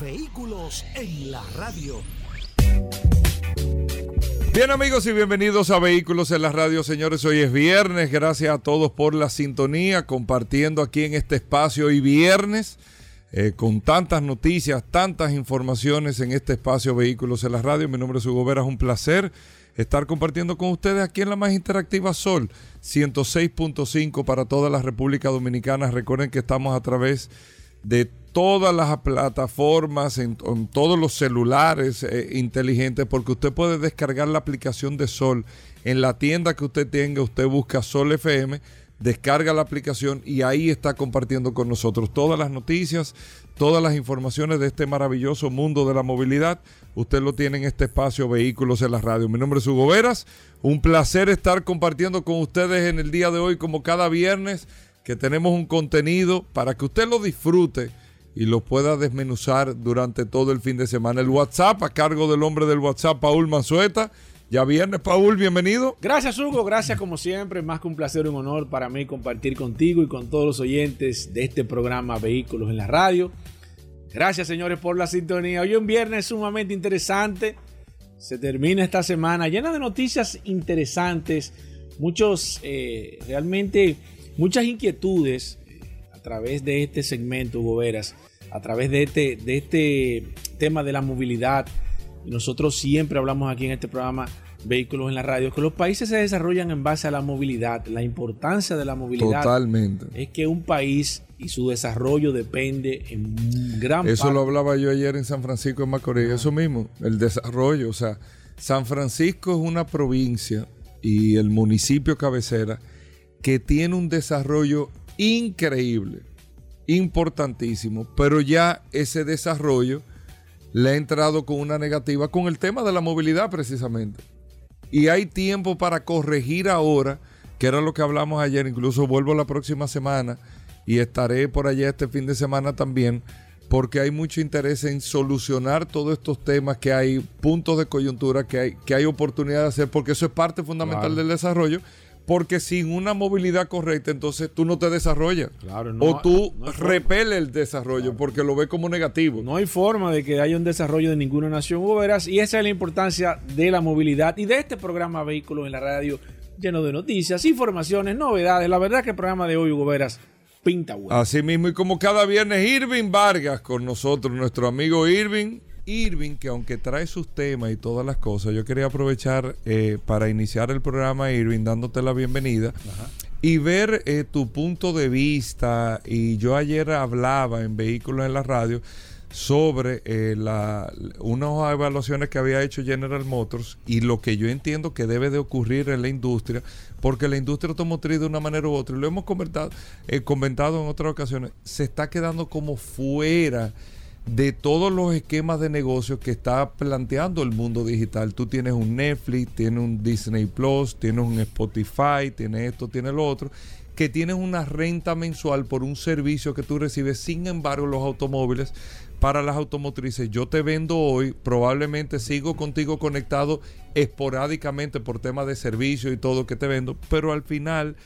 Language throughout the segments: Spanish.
Vehículos en la radio. Bien amigos y bienvenidos a Vehículos en la radio, señores. Hoy es viernes, gracias a todos por la sintonía, compartiendo aquí en este espacio hoy viernes, eh, con tantas noticias, tantas informaciones en este espacio Vehículos en la radio. Mi nombre es Hugo Vera, es un placer estar compartiendo con ustedes aquí en la más interactiva Sol 106.5 para toda la República Dominicana. Recuerden que estamos a través de todas las plataformas, en, todos los celulares eh, inteligentes, porque usted puede descargar la aplicación de Sol en la tienda que usted tenga. Usted busca Sol FM descarga la aplicación y ahí está compartiendo con nosotros todas las noticias, todas las informaciones de este maravilloso mundo de la movilidad. Usted lo tiene en este espacio Vehículos en la Radio. Mi nombre es Hugo Veras. Un placer estar compartiendo con ustedes en el día de hoy, como cada viernes, que tenemos un contenido para que usted lo disfrute y lo pueda desmenuzar durante todo el fin de semana. El WhatsApp a cargo del hombre del WhatsApp, Paul Manzueta ya viernes, Paul, bienvenido. Gracias, Hugo. Gracias, como siempre. Más que un placer y un honor para mí compartir contigo y con todos los oyentes de este programa Vehículos en la Radio. Gracias, señores, por la sintonía. Hoy un viernes sumamente interesante. Se termina esta semana llena de noticias interesantes. Muchos, eh, realmente, muchas inquietudes través de este segmento, Hugo Veras, a través de este, de este tema de la movilidad nosotros siempre hablamos aquí en este programa Vehículos en la Radio, que los países se desarrollan en base a la movilidad. La importancia de la movilidad Totalmente. es que un país y su desarrollo depende en gran Eso lo hablaba yo ayer en San Francisco de Macorís, eso mismo, el desarrollo. O sea, San Francisco es una provincia y el municipio cabecera que tiene un desarrollo increíble, importantísimo, pero ya ese desarrollo le ha entrado con una negativa con el tema de la movilidad precisamente. Y hay tiempo para corregir ahora, que era lo que hablamos ayer, incluso vuelvo la próxima semana y estaré por allá este fin de semana también, porque hay mucho interés en solucionar todos estos temas, que hay puntos de coyuntura, que hay, que hay oportunidad de hacer, porque eso es parte fundamental del desarrollo porque sin una movilidad correcta, entonces tú no te desarrollas. Claro, o tú repeles el desarrollo porque lo ves como negativo. No hay forma de que haya un desarrollo de ninguna nación, Hugo Veras, y esa es la importancia de la movilidad y de este programa Vehículos en la Radio, lleno de noticias, informaciones, novedades. La verdad que el programa de hoy, Hugo Veras, pinta bueno. Así mismo, y como cada viernes, Irving Vargas con nosotros, nuestro amigo Irving Irving, que aunque trae sus temas y todas las cosas, yo quería aprovechar eh, para iniciar el programa, Irving, dándote la bienvenida y ver eh, tu punto de vista. Y yo ayer hablaba en Vehículos en la Radio sobre eh, la, unas evaluaciones que había hecho General Motors y lo que yo entiendo que debe de ocurrir en la industria, porque la industria automotriz de una manera u otra, y lo hemos comentado, comentado en otras ocasiones, se está quedando como fuera de todos los esquemas de negocio que está planteando el mundo digital. Tú tienes un Netflix, tienes un Disney Plus, tienes un Spotify, tienes esto, tienes lo otro, que tienes una renta mensual por un servicio que tú recibes. Sin embargo, los automóviles, para las automotrices, yo te vendo hoy, probablemente sigo contigo conectado esporádicamente por temas de servicio y todo que te vendo, pero al final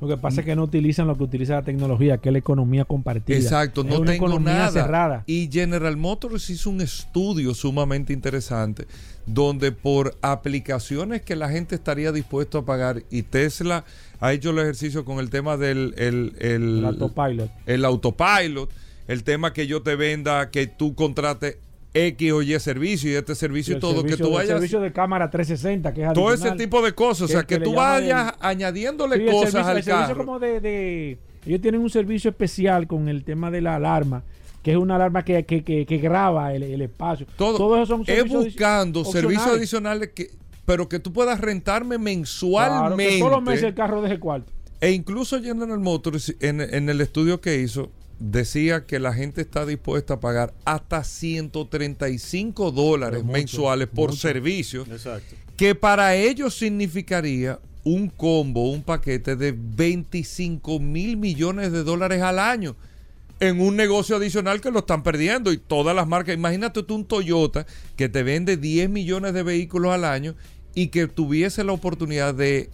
lo que pasa es que no utilizan lo que utiliza la tecnología, que es la economía compartida. Exacto, no tengo nada. Cerrada. Y General Motors hizo un estudio sumamente interesante donde por aplicaciones que la gente estaría dispuesto a pagar y Tesla ha hecho el ejercicio con el tema del el, el autopilot. El autopilot, el tema que yo te venda, que tú contrates X o Y servicio y este servicio y, todo, que tú vayas. servicio de cámara 360, que es Todo ese tipo de cosas, o sea, que, tú vayas añadiéndole cosas al carro. como de, Ellos tienen un servicio especial con el tema de la alarma, que es una alarma que, que, graba el, espacio. Todo, eso son Es buscando servicios adicionales que pero que tú puedas rentarme mensualmente. Claro, que todos los meses el carro deje cuarto. E incluso General Motors, en, en el estudio que hizo, decía que la gente está dispuesta a pagar hasta 135 dólares mensuales por servicio, Exacto. que para ellos significaría un combo, un paquete de 25 mil millones de dólares al año en un negocio adicional que lo están perdiendo y todas las marcas, imagínate tú un Toyota que te vende 10 millones de vehículos al año y que tuviese la oportunidad de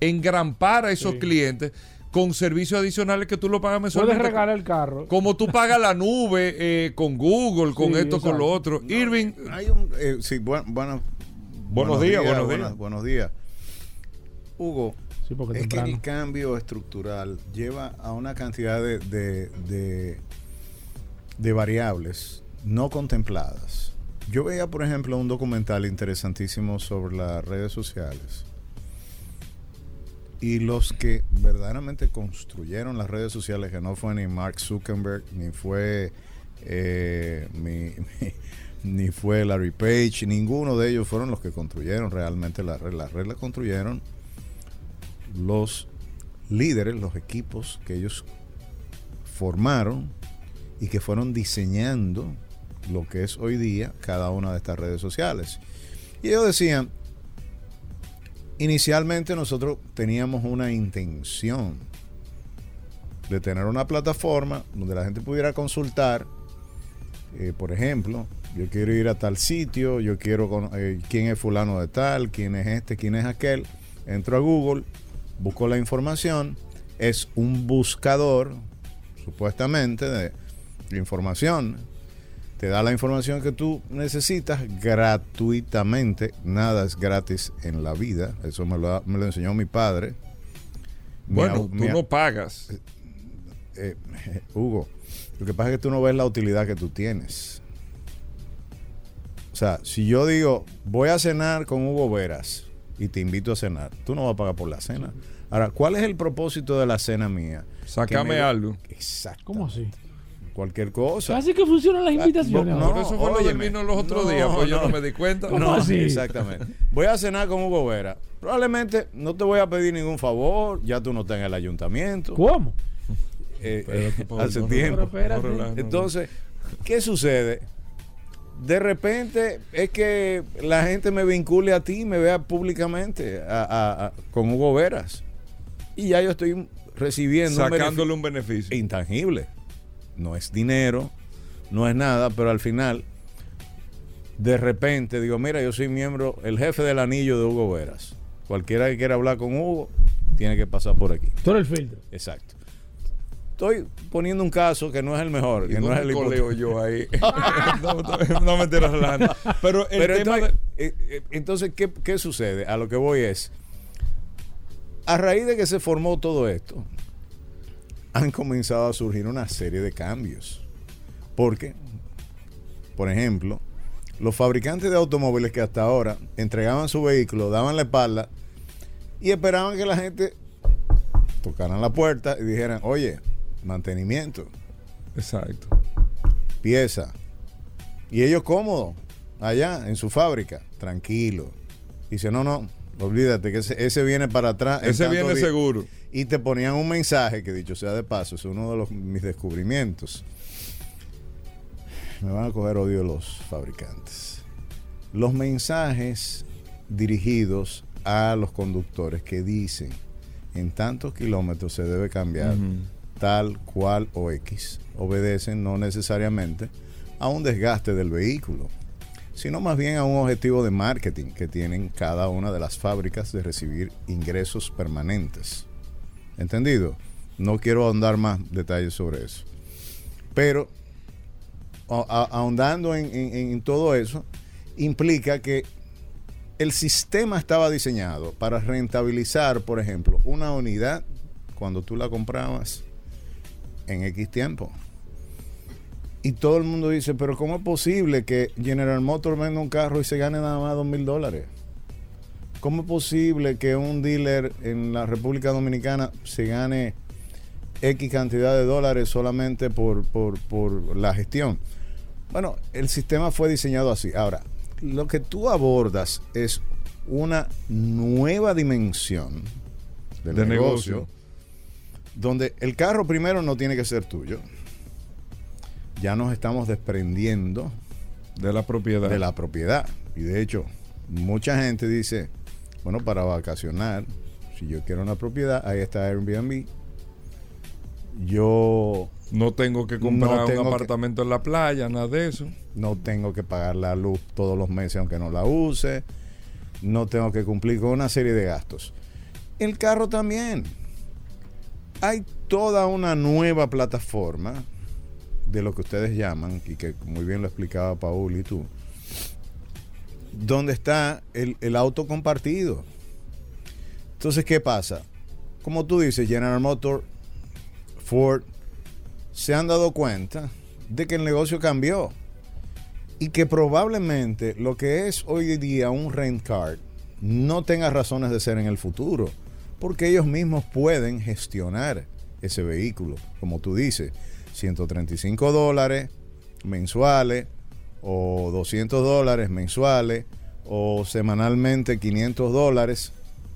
engrampar a esos Sí. clientes con servicios adicionales que tú lo pagas Puedes mensualmente. regalar el carro. Como tú pagas la nube eh, con Google, con Sí, esto, con lo otro. Irving, Hay un, eh, sí, buen- bueno, Buenos días, buenos buenas- días. buenos días. Hugo, Sí, porque es que el cambio estructural lleva a una cantidad de, de, de- de variables no contempladas. Yo veía, por ejemplo, un documental interesantísimo sobre las redes sociales. Y los que verdaderamente construyeron las redes sociales, que no fue ni Mark Zuckerberg, ni fue eh, ni fue Larry Page, ninguno de ellos fueron los que construyeron realmente la red. La red la construyeron los líderes, los equipos que ellos formaron y que fueron diseñando lo que es hoy día cada una de estas redes sociales. Y ellos decían, inicialmente nosotros teníamos una intención de tener una plataforma donde la gente pudiera consultar, eh, por ejemplo, yo quiero ir a tal sitio, yo quiero con- eh, quién es fulano de tal, quién es este, quién es aquel, entro a Google, busco la información, es un buscador, supuestamente, de información, te da la información que tú necesitas gratuitamente, nada es gratis en la vida, eso me lo, me lo enseñó mi padre. Bueno, tú mi no pagas. eh, Hugo, lo que pasa es que tú no ves la utilidad que tú tienes. O sea, si yo digo, voy a cenar con Hugo Veras y te invito a cenar, tú no vas a pagar por la cena. Ahora, ¿cuál es el propósito de la cena mía? Sácame me- algo. Exacto. ¿Cómo así? Cualquier cosa. Así que funcionan las invitaciones. no. Por eso fue lo del vino los otros No, días, pues yo no me di cuenta. ¿Cómo No, así? Exactamente. Voy a cenar con Hugo Vera. Probablemente no te voy a pedir ningún favor, ya tú no estás en el ayuntamiento. ¿Cómo? Eh, eh, hace tiempo. Entonces, ¿qué sucede? De repente es que la gente me vincule a ti, me vea públicamente a- a- a- con Hugo Veras. Y ya yo estoy recibiendo un sacándole beneficio un beneficio. intangible. No es dinero, no es nada, pero al final, de repente digo, mira, yo soy miembro, el jefe del anillo de Hugo Veras. Cualquiera que quiera hablar con Hugo, tiene que pasar por aquí. Tú eres el filtro. Exacto. Estoy poniendo un caso que no es el mejor, ¿Y que no es el coleo yo ahí? no, no, no me. Pero el Pero tema entonces, de- eh, eh, entonces ¿qué, qué sucede? A lo que voy es, a raíz de que se formó todo esto, han comenzado a surgir una serie de cambios. Porque, por ejemplo, los fabricantes de automóviles que hasta ahora entregaban su vehículo, daban la espalda y esperaban que la gente tocaran la puerta y dijeran, oye, mantenimiento, Exacto. pieza. Y ellos cómodos, allá en su fábrica, tranquilo. Dice, no, no, olvídate que ese, ese viene para atrás. Ese viene días". seguro. Y te ponían un mensaje que dicho sea de paso, es uno de los, mis descubrimientos. Me van a coger odio los fabricantes. Los mensajes dirigidos a los conductores que dicen en tantos kilómetros se debe cambiar tal cual o X obedecen no necesariamente a un desgaste del vehículo, sino más bien a un objetivo de marketing que tienen cada una de las fábricas de recibir ingresos permanentes. ¿Entendido? No quiero ahondar más detalles sobre eso. Pero ahondando en- en todo eso, implica que el sistema estaba diseñado para rentabilizar, por ejemplo, una unidad cuando tú la comprabas en X tiempo. Y todo el mundo dice, pero ¿cómo es posible que General Motors venda un carro y se gane nada más dos mil dólares? ¿Cómo es posible que un dealer en la República Dominicana se gane X cantidad de dólares solamente por, por, por la gestión? Bueno, el sistema fue diseñado así. Ahora, lo que tú abordas es una nueva dimensión del De negocio, negocio. donde el carro primero no tiene que ser tuyo. Ya nos estamos desprendiendo De la propiedad. de la propiedad. Y de hecho, mucha gente dice, bueno, para vacacionar, si yo quiero una propiedad, ahí está Airbnb. Yo No tengo que No comprar tengo un que- apartamento en la playa, nada de eso. no tengo que pagar la luz todos los meses aunque no la use. No tengo que cumplir con una serie de gastos. El carro también. Hay toda una nueva plataforma de lo que ustedes llaman, y que muy bien lo explicaba Paul y tú, donde está el, el auto compartido. Entonces, ¿qué pasa? Como tú dices, General Motors, Ford, se han dado cuenta de que el negocio cambió y que probablemente lo que es hoy día un rent car no tenga razones de ser en el futuro, porque ellos mismos pueden gestionar ese vehículo, como tú dices, 135 dólares mensuales o 200 dólares mensuales o semanalmente 500 dólares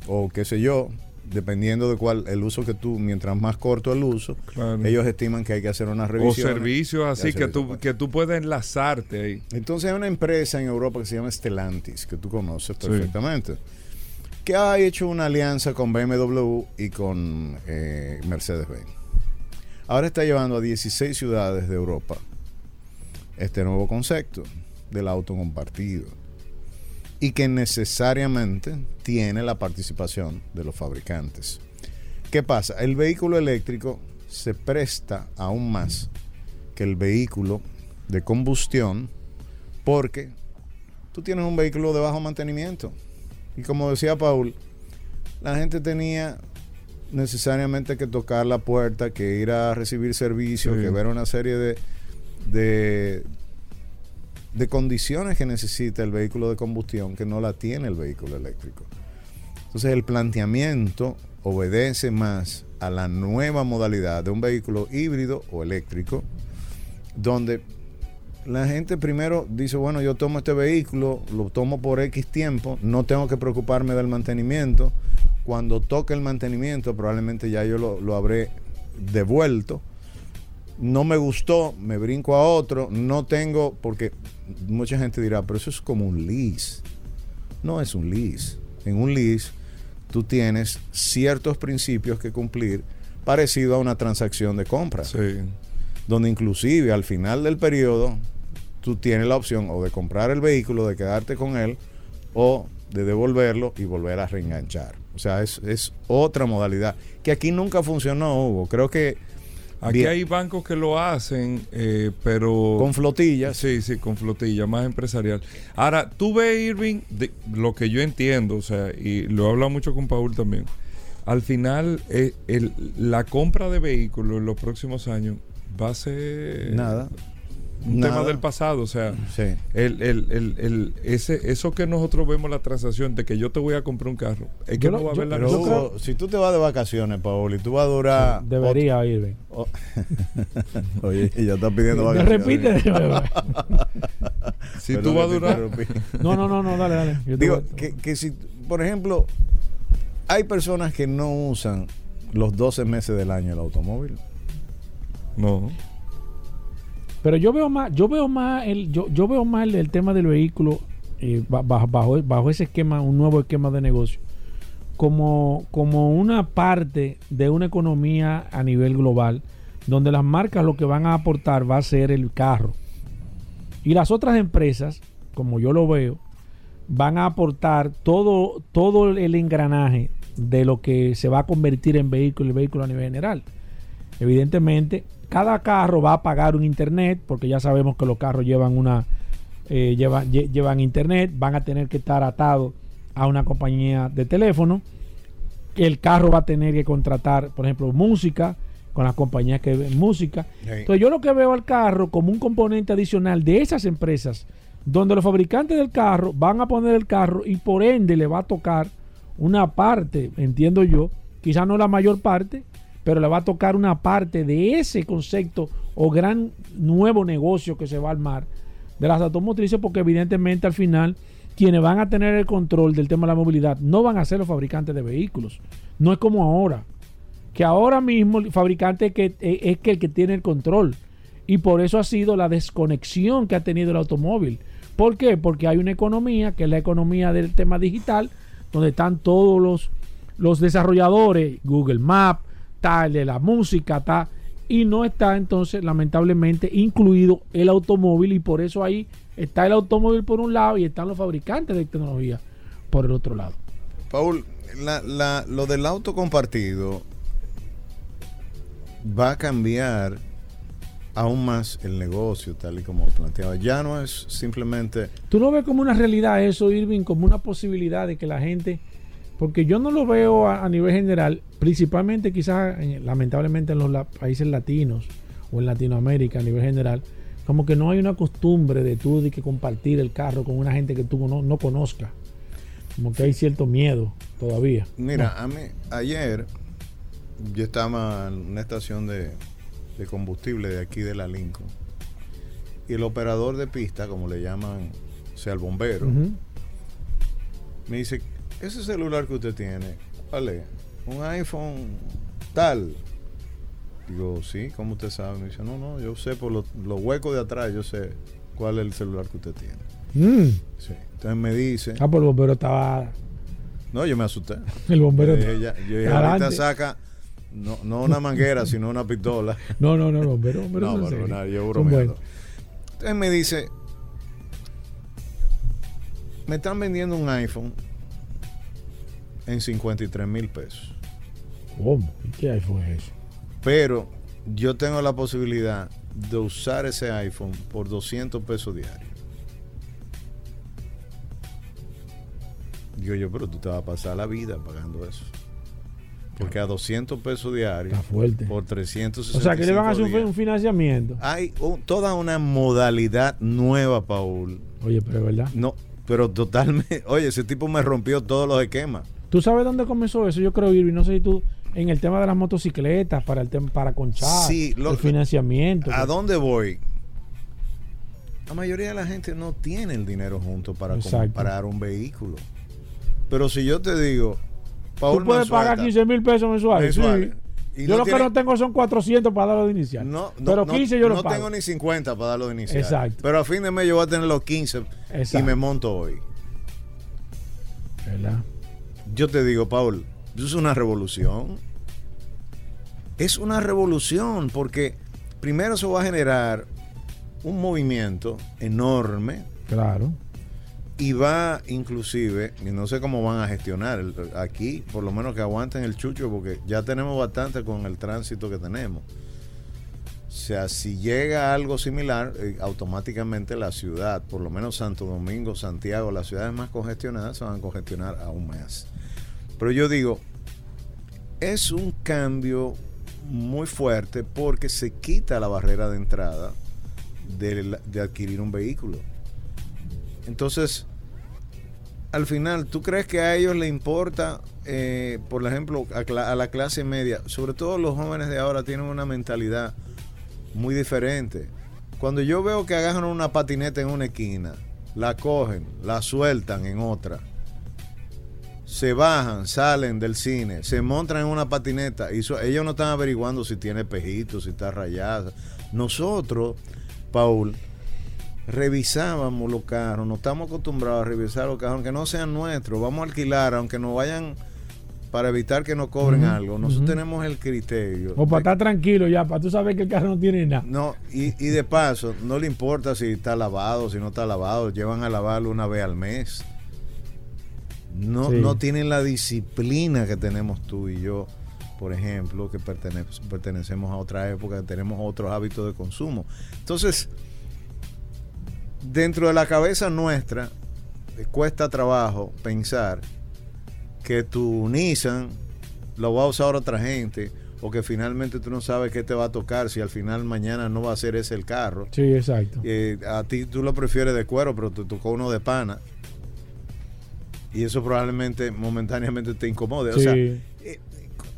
o qué sé yo, dependiendo de cuál el uso que tú, mientras más corto el uso, Claro. ellos estiman que hay que hacer una O revisión. servicios así que tú, que tú puedes enlazarte ahí. Entonces hay una empresa en Europa que se llama Stellantis, que tú conoces Sí. perfectamente, que ha hecho una alianza con BMW y con eh, Mercedes-Benz. Ahora está llevando a 16 ciudades de Europa este nuevo concepto del auto compartido y que necesariamente tiene la participación de los fabricantes. ¿Qué pasa? El vehículo eléctrico se presta aún más que el vehículo de combustión porque tú tienes un vehículo de bajo mantenimiento. Y como decía Paul, la gente tenía necesariamente que tocar la puerta, que ir a recibir servicio, Sí. que ver una serie de, de, de condiciones que necesita el vehículo de combustión que no la tiene el vehículo eléctrico. Entonces el planteamiento obedece más a la nueva modalidad de un vehículo híbrido o eléctrico, donde la gente primero dice, bueno, yo tomo este vehículo, lo tomo por X tiempo, no tengo que preocuparme del mantenimiento. Cuando toque el mantenimiento, probablemente ya yo lo, lo habré devuelto. No me gustó, me brinco a otro, no tengo, porque mucha gente dirá, pero eso es como un lease. No es un lease. En un lease tú tienes ciertos principios que cumplir parecido a una transacción de compra Sí. donde inclusive al final del periodo tú tienes la opción o de comprar el vehículo, de quedarte con él, o de devolverlo y volver a reenganchar. O sea, es, es otra modalidad que aquí nunca funcionó, Hugo. Creo que Aquí bien, hay bancos que lo hacen, eh, pero... con flotillas. Sí, sí, con flotilla, más empresarial. Ahora, tú ves, Irving, de- lo que yo entiendo, o sea, y lo he hablado mucho con Paul también. Al final, eh, el- la compra de vehículos en los próximos años va a ser Nada. Un Nada. tema del pasado. O sea, Sí. el, el- el- el- ese, eso que nosotros vemos la transacción de que yo te voy a comprar un carro, es que Yo no lo- va a haber la Pero. Hugo, si tú te vas de vacaciones, Paul, y tú vas a durar... Debería irme. ot- Oye, ya está pidiendo vacaciones. repite. Si Perdón tú vas a durar... No, no, no, no, dale, dale. Yo te Digo, que, que si, por ejemplo, hay personas que no usan los 12 meses del año el automóvil. No. Pero yo veo más, yo veo más el, yo, yo veo más el, el tema del vehículo eh, ba- bajo, bajo, bajo ese esquema, un nuevo esquema de negocio, como, como una parte de una economía a nivel global, donde las marcas lo que van a aportar va a ser el carro. Y las otras empresas, como yo lo veo, van a aportar todo, todo el engranaje de lo que se va a convertir en vehículo y vehículo a nivel general. Evidentemente, cada carro va a pagar un internet, porque ya sabemos que los carros llevan una eh, llevan, lle- llevan internet, van a tener que estar atados a una compañía de teléfono. El carro va a tener que contratar, por ejemplo, música con las compañías que ven música. Entonces yo lo que veo al carro como un componente adicional de esas empresas, donde los fabricantes del carro van a poner el carro y por ende le va a tocar una parte, entiendo yo, quizás no la mayor parte, pero le va a tocar una parte de ese concepto o gran nuevo negocio que se va a armar de las automotrices, porque evidentemente al final quienes van a tener el control del tema de la movilidad no van a ser los fabricantes de vehículos. No es como ahora, que ahora mismo el fabricante que, eh, es que el que tiene el control. Y por eso ha sido la desconexión que ha tenido el automóvil. ¿Por qué? Porque hay una economía, que es la economía del tema digital, donde están todos los, los desarrolladores, Google Maps, tal, de la música, tal, y no está entonces, lamentablemente, incluido el automóvil, y por eso ahí está el automóvil por un lado y están los fabricantes de tecnología por el otro lado. Paul, la- la- lo del auto compartido va a cambiar aún más el negocio, tal y como planteaba. Ya no es simplemente ¿Tú no ves como una realidad eso, Irving, como una posibilidad de que la gente, porque yo no lo veo a, a nivel general, principalmente quizás en- lamentablemente en los la- países latinos o en Latinoamérica a nivel general, como que no hay una costumbre de tú de que compartir el carro con una gente que tú no, no conozcas. Como que hay cierto miedo todavía. Mira, a mí, ayer yo estaba en una estación de, de combustible de aquí de la Lincoln. Y el operador de pista, como le llaman, o sea, el bombero, me dice, ese celular que usted tiene, ¿cuál es? Un iPhone tal. Digo, sí, ¿cómo usted sabe? Me dice, no, no, yo sé por los, huecos de atrás, yo sé cuál es el celular que usted tiene. Mm. Sí. Entonces me dice, Ah, pues el bombero estaba. no, yo me asusté. El bombero. Dije, ya- yo dije, ahorita saca no, no una manguera, sino una pistola. No, no, no, el bombero. bombero No, pero nada, yo bromeando. Entonces me dice, me están vendiendo un iPhone en 53 mil pesos. ¿Cómo? ¿Y qué iPhone es eso? Pero yo tengo la posibilidad de usar ese iPhone por 200 pesos diarios. Digo yo, pero tú te vas a pasar la vida pagando eso. Porque a 200 pesos diarios Está fuerte. por 365 O sea, que le van a hacer un, financiamiento. Hay un- toda una modalidad nueva, Paul. Oye, pero es verdad. No, pero totalmente. Oye, ese tipo me rompió todos los esquemas. ¿Tú sabes dónde comenzó eso? Yo creo, Irving, no sé si tú, en el tema de las motocicletas, para el tema, para conchar, Sí, lo- el financiamiento. ¿A dónde voy? La mayoría de la gente no tiene el dinero junto para Exacto. comprar un vehículo. Pero si yo te digo, Paul Tú puedes pagar 15 mil pesos mensuales. mensuales, sí. y Yo no lo tiene- que no tengo son 400 para darlo de inicial. No, no, pero no- 15 yo lo no pago. tengo ni 50 para darlo de inicial. Exacto. Pero a fin de mes yo voy a tener los 15 y me monto hoy. ¿Verdad? Yo te digo, Paul, eso es una revolución. Es una revolución porque primero eso va a generar un movimiento enorme Claro. y va inclusive, y no sé cómo van a gestionar el- aquí, por lo menos que aguanten el chucho porque ya tenemos bastante con el tránsito que tenemos. O sea, si llega algo similar, eh, automáticamente la ciudad, por lo menos Santo Domingo, Santiago, las ciudades más congestionadas se van a congestionar aún más. Pero yo digo, es un cambio muy fuerte porque se quita la barrera de entrada de, de adquirir un vehículo. Entonces, al final, ¿tú crees que a ellos le importa, eh, por ejemplo, a, a la clase media? Sobre todo los jóvenes de ahora tienen una mentalidad muy diferente. Cuando yo veo que agarran una patineta en una esquina, la cogen, la sueltan en otra, se bajan, salen del cine, se montan en una patineta y so- ellos no están averiguando si tiene pejitos, si está rayada. Nosotros, Paul, revisábamos los carros, no estamos acostumbrados a revisar los carros, aunque no sean nuestros, vamos a alquilar, aunque nos vayan para evitar que nos cobren algo. Nosotros tenemos el criterio. O para estar tranquilo ya, para tú saber que el carro no tiene nada. no, y, y de paso, no le importa si está lavado, si no está lavado, llevan a lavarlo una vez al mes. No, Sí. no tienen la disciplina que tenemos tú y yo, por ejemplo, que pertene- pertenecemos a otra época, que tenemos otros hábitos de consumo. Entonces, dentro de la cabeza nuestra, cuesta trabajo pensar que tu Nissan lo va a usar otra gente o que finalmente tú no sabes qué te va a tocar si al final mañana no va a ser ese el carro. Sí, exacto. Eh, a ti tú lo prefieres de cuero, pero te tocó uno de pana. Y eso probablemente momentáneamente te incomode. O sea, eh,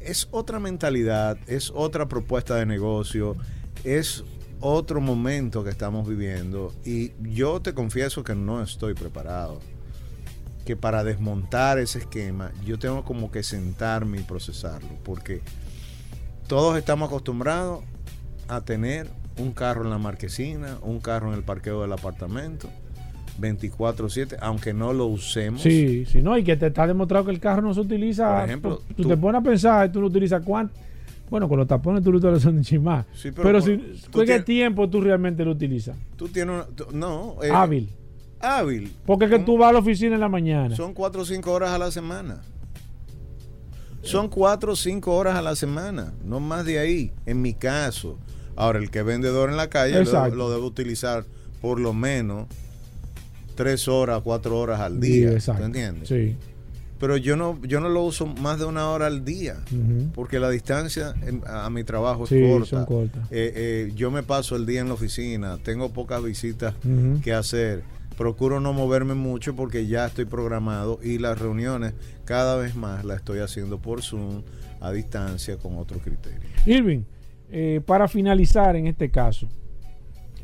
es otra mentalidad, es otra propuesta de negocio, es otro momento que estamos viviendo. Y yo te confieso que no estoy preparado. Que para desmontar ese esquema, yo tengo como que sentarme y procesarlo. Porque todos estamos acostumbrados a tener un carro en la marquesina, un carro en el parqueo del apartamento, 24/7, aunque no lo usemos. Sí, sí, no, y que te está demostrado que el carro no se utiliza. Por ejemplo, tú, tú- te pones a pensar, tú lo utilizas cuánto. Bueno, con los tapones tú lo utilizas un. Sí, pero pero si, tú ¿con qué tienes- tiempo tú realmente lo utilizas? Tú tienes una- tú- no, eh, Hábil. Hábil. Porque es que tú vas a la oficina en la mañana. Son cuatro o cinco horas a la semana. Son cuatro o cinco horas a la semana, no más de ahí, en mi caso. Ahora, el que es vendedor en la calle lo, lo debe utilizar por lo menos tres horas, cuatro horas al Sí, día. exacto. ¿te entiendes? Sí. Pero yo no, yo no lo uso más de una hora al día, porque la distancia a, a mi trabajo es Sí, corta. son cortas. Eh, eh, yo me paso el día en la oficina, tengo pocas visitas que hacer. Procuro no moverme mucho porque ya estoy programado y las reuniones cada vez más las estoy haciendo por Zoom a distancia con otro criterio. Irving, eh, para finalizar en este caso,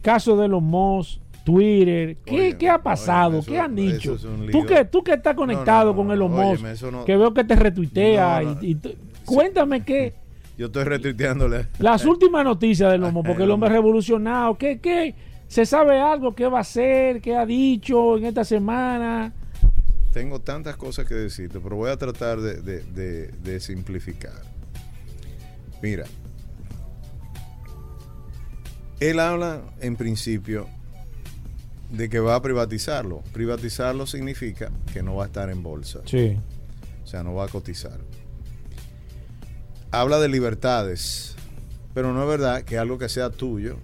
caso de los Moss, Twitter, ¿qué, Óyeme, qué ha pasado? óyeme, eso- ¿Qué han dicho? es tú, que, tú que estás conectado No, no, con no, no, Musk, que veo que te retuitea y, cuéntame qué Yo estoy retuiteándole. las últimas noticias del Lomo, porque el hombre revolucionado, ¿qué, qué? ¿Se sabe algo? ¿Qué va a hacer? ¿Qué ha dicho en esta semana? Tengo tantas cosas que decirte, pero voy a tratar de, de- de- de simplificar. Mira, él habla en principio de que va a privatizarlo. Privatizarlo significa que no va a estar en bolsa. Sí. O sea, no va a cotizar. Habla de libertades, pero no es verdad que algo que sea tuyo,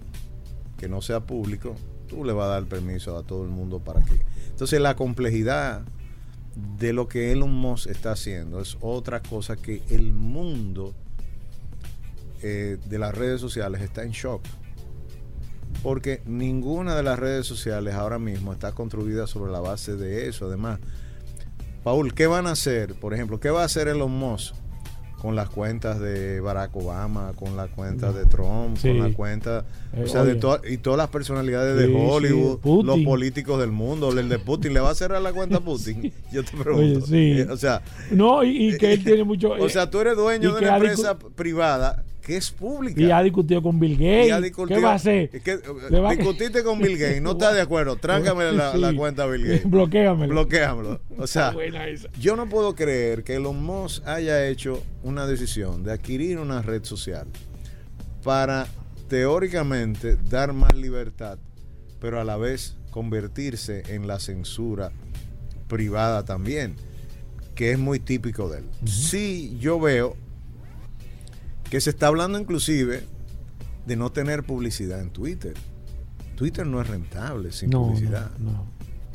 que no sea público, tú le vas a dar permiso a todo el mundo para que. Entonces, la complejidad de lo que Elon Musk está haciendo es otra cosa que el mundo eh, de las redes sociales está en shock. Porque ninguna de las redes sociales ahora mismo está construida sobre la base de eso. Además, Paul, ¿qué van a hacer? Por ejemplo, ¿qué va a hacer Elon Musk con las cuentas de Barack Obama, con las cuentas de Trump, Sí. con la cuenta, Eh, o sea, de to- y todas las personalidades Sí, de Hollywood, los políticos del mundo, el de Putin, ¿le va a cerrar la cuenta a Putin? Yo te pregunto. Oye. Eh, O sea, No, y, y que él tiene mucho. o sea, tú eres dueño de una empresa privada que es pública. y ha discutido con Bill Gates. Discutido- ¿Qué va a hacer? es que, discutiste con Bill Gates, no estás de acuerdo, tráncame la, Sí. la cuenta a Bill Gates. Bloquéamelo. Bloquéamelo. O sea, yo no puedo creer que Elon Musk haya hecho una decisión de adquirir una red social para teóricamente dar más libertad, pero a la vez convertirse en la censura privada también, que es muy típico de él. Sí, yo veo que se está hablando inclusive de no tener publicidad en Twitter. Twitter no es rentable sin No, publicidad no, no.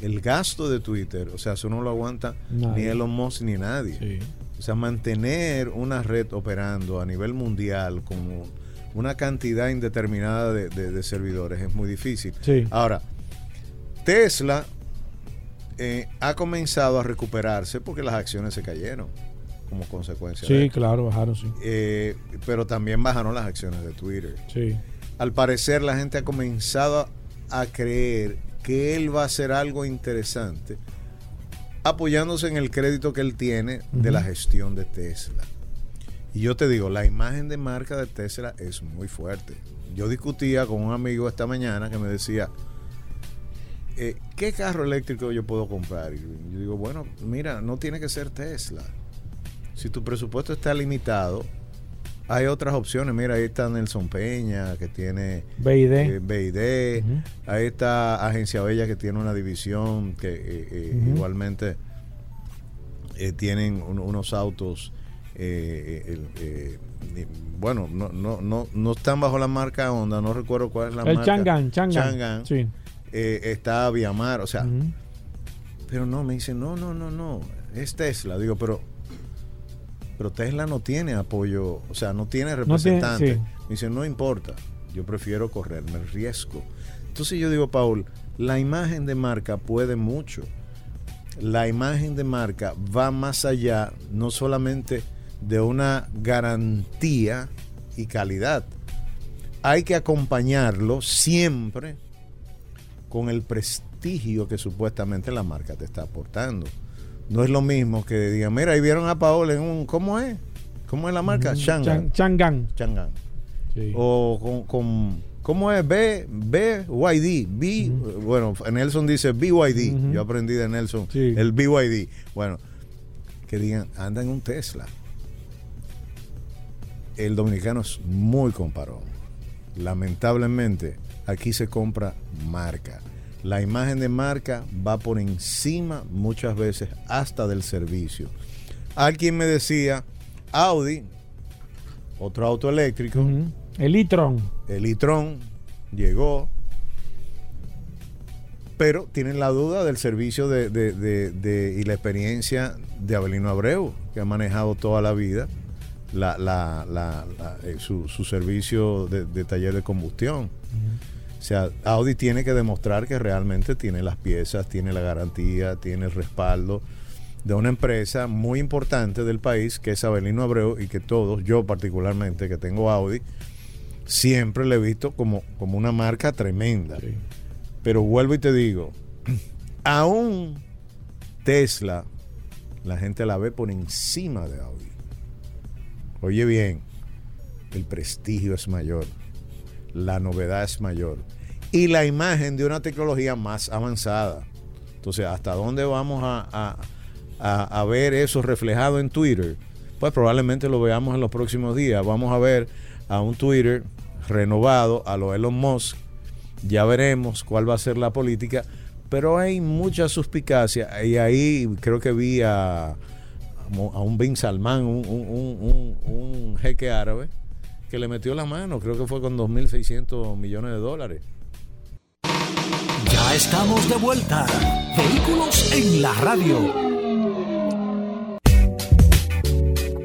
el gasto de Twitter, o sea, eso no lo aguanta Nadie. ni Elon Musk ni nadie. Sí. O sea, mantener una red operando a nivel mundial con una cantidad indeterminada de, de- de servidores es muy difícil. Sí. Ahora, Tesla eh, ha comenzado a recuperarse porque las acciones se cayeron como consecuencia de Sí, esto. claro, bajaron, sí. Eh, pero también bajaron las acciones de Twitter Sí. al parecer la gente ha comenzado a creer que él va a hacer algo interesante apoyándose en el crédito que él tiene de la gestión de Tesla. Y yo te digo, la imagen de marca de Tesla es muy fuerte. Yo discutía con un amigo esta mañana que me decía, eh, ¿qué carro eléctrico yo puedo comprar? Y yo digo, bueno, mira, no tiene que ser Tesla. Si tu presupuesto está limitado, hay otras opciones. Mira, ahí está Nelson Peña, que tiene BID. eh, BID. Ahí está Agencia Bella, que tiene una división que eh, eh, igualmente eh, tienen un- unos autos. el, bueno, no, no, no, no están bajo la marca Honda, no recuerdo cuál es la el marca. Chang'an, Chang'an. Chang'an. Sí. Está Viamar, o sea, pero no, me dice, no, no, no, no, es Tesla. Digo, pero, pero Tesla no tiene apoyo, o sea, no tiene tiene, representante. sí. Me dice, no importa, yo prefiero correrme el riesgo. Entonces yo digo, Paul, la imagen de marca puede mucho. La imagen de marca va más allá, no solamente de una garantía y calidad. Hay que acompañarlo siempre con el prestigio que supuestamente la marca te está aportando. No es lo mismo que digan, mira, ahí vieron a Paola en un, ¿cómo es? ¿Cómo es la marca? Ujú. Chang'an. Chan- Chang'an. Chang'an. Sí. O con, con- ¿Cómo es? B, BYD. B, Bueno, Nelson dice BYD. Ujú. Yo aprendí de Nelson Sí. el BYD. Bueno, que digan, anda en un Tesla. El dominicano es muy comparón. Lamentablemente, aquí se compra marca. La imagen de marca va por encima muchas veces hasta del servicio. Alguien me decía, Audi, otro auto eléctrico, Ujú. El e-tron. el e-tron llegó, pero tienen la duda del servicio de, de- de- y la experiencia de Abelino Abreu, que ha manejado toda la vida la- la- la- la- eh, su, su servicio de taller de combustión. O sea, Audi tiene que demostrar que realmente tiene las piezas, tiene la garantía, tiene el respaldo de una empresa muy importante del país, que es Abelino Abreu, y que todos, yo particularmente, que tengo Audi, siempre le he visto como, como una marca tremenda. Sí. Pero vuelvo y te digo, aún Tesla, la gente la ve por encima de Audi. Oye bien, el prestigio es mayor, la novedad es mayor y la imagen de una tecnología más avanzada. Entonces, ¿hasta dónde vamos a, a- a- ver eso reflejado en Twitter? Pues probablemente lo veamos en los próximos días. Vamos a ver a un Twitter renovado, a lo Elon Musk. Ya veremos cuál va a ser la política. Pero hay mucha suspicacia. Y ahí creo que vi a, a un Bin Salman, un- un- un- un jeque árabe, que le metió la mano. Creo que fue con 2.600 millones de dólares. Ya estamos de vuelta. Vehículos en la radio.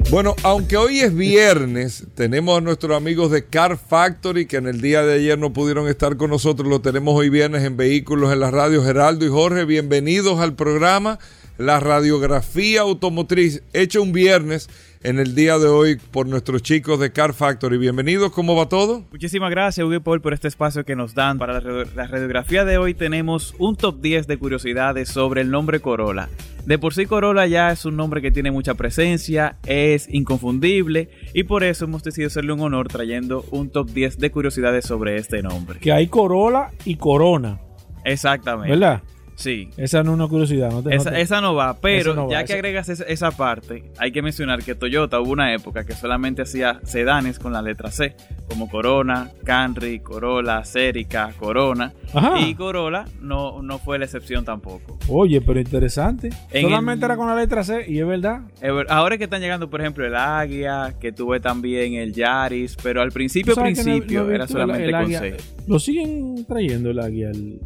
Bueno, aunque hoy es viernes, tenemos a nuestros amigos de Car Factory que en el día de ayer no pudieron estar con nosotros. Lo tenemos hoy viernes en Vehículos en la Radio. Geraldo y Jorge, bienvenidos al programa La Radiografía Automotriz, hecho un viernes en el día de hoy por nuestros chicos de Car Factory. Bienvenidos, ¿cómo va todo? Muchísimas gracias, Hugo y Paul, por este espacio que nos dan. Para la radiografía de hoy tenemos un top 10 de curiosidades sobre el nombre Corolla. De por sí Corolla ya es un nombre que tiene mucha presencia, es inconfundible y por eso hemos decidido hacerle un honor trayendo un top 10 de curiosidades sobre este nombre. Que hay Corolla y Corona. Exactamente. ¿Verdad? Sí. Esa no es una curiosidad. No te, no Esa, te- esa no va, pero no va, ya que esa- agregas esa, esa parte, hay que mencionar que Toyota hubo una época que solamente hacía sedanes con la letra C, como Corona, Camry, Corolla, Cerica, Corona, Ajá. y Corolla no, no fue la excepción tampoco. Oye, pero interesante. En Solamente el- era con la letra C y es verdad. Eh, Ahora que están llegando, por ejemplo, el Águila, que tuve también el Yaris, pero al principio, ¿Tú sabes que no- principio, no era visto el- solamente el con? C. Lo siguen trayendo el águila. el-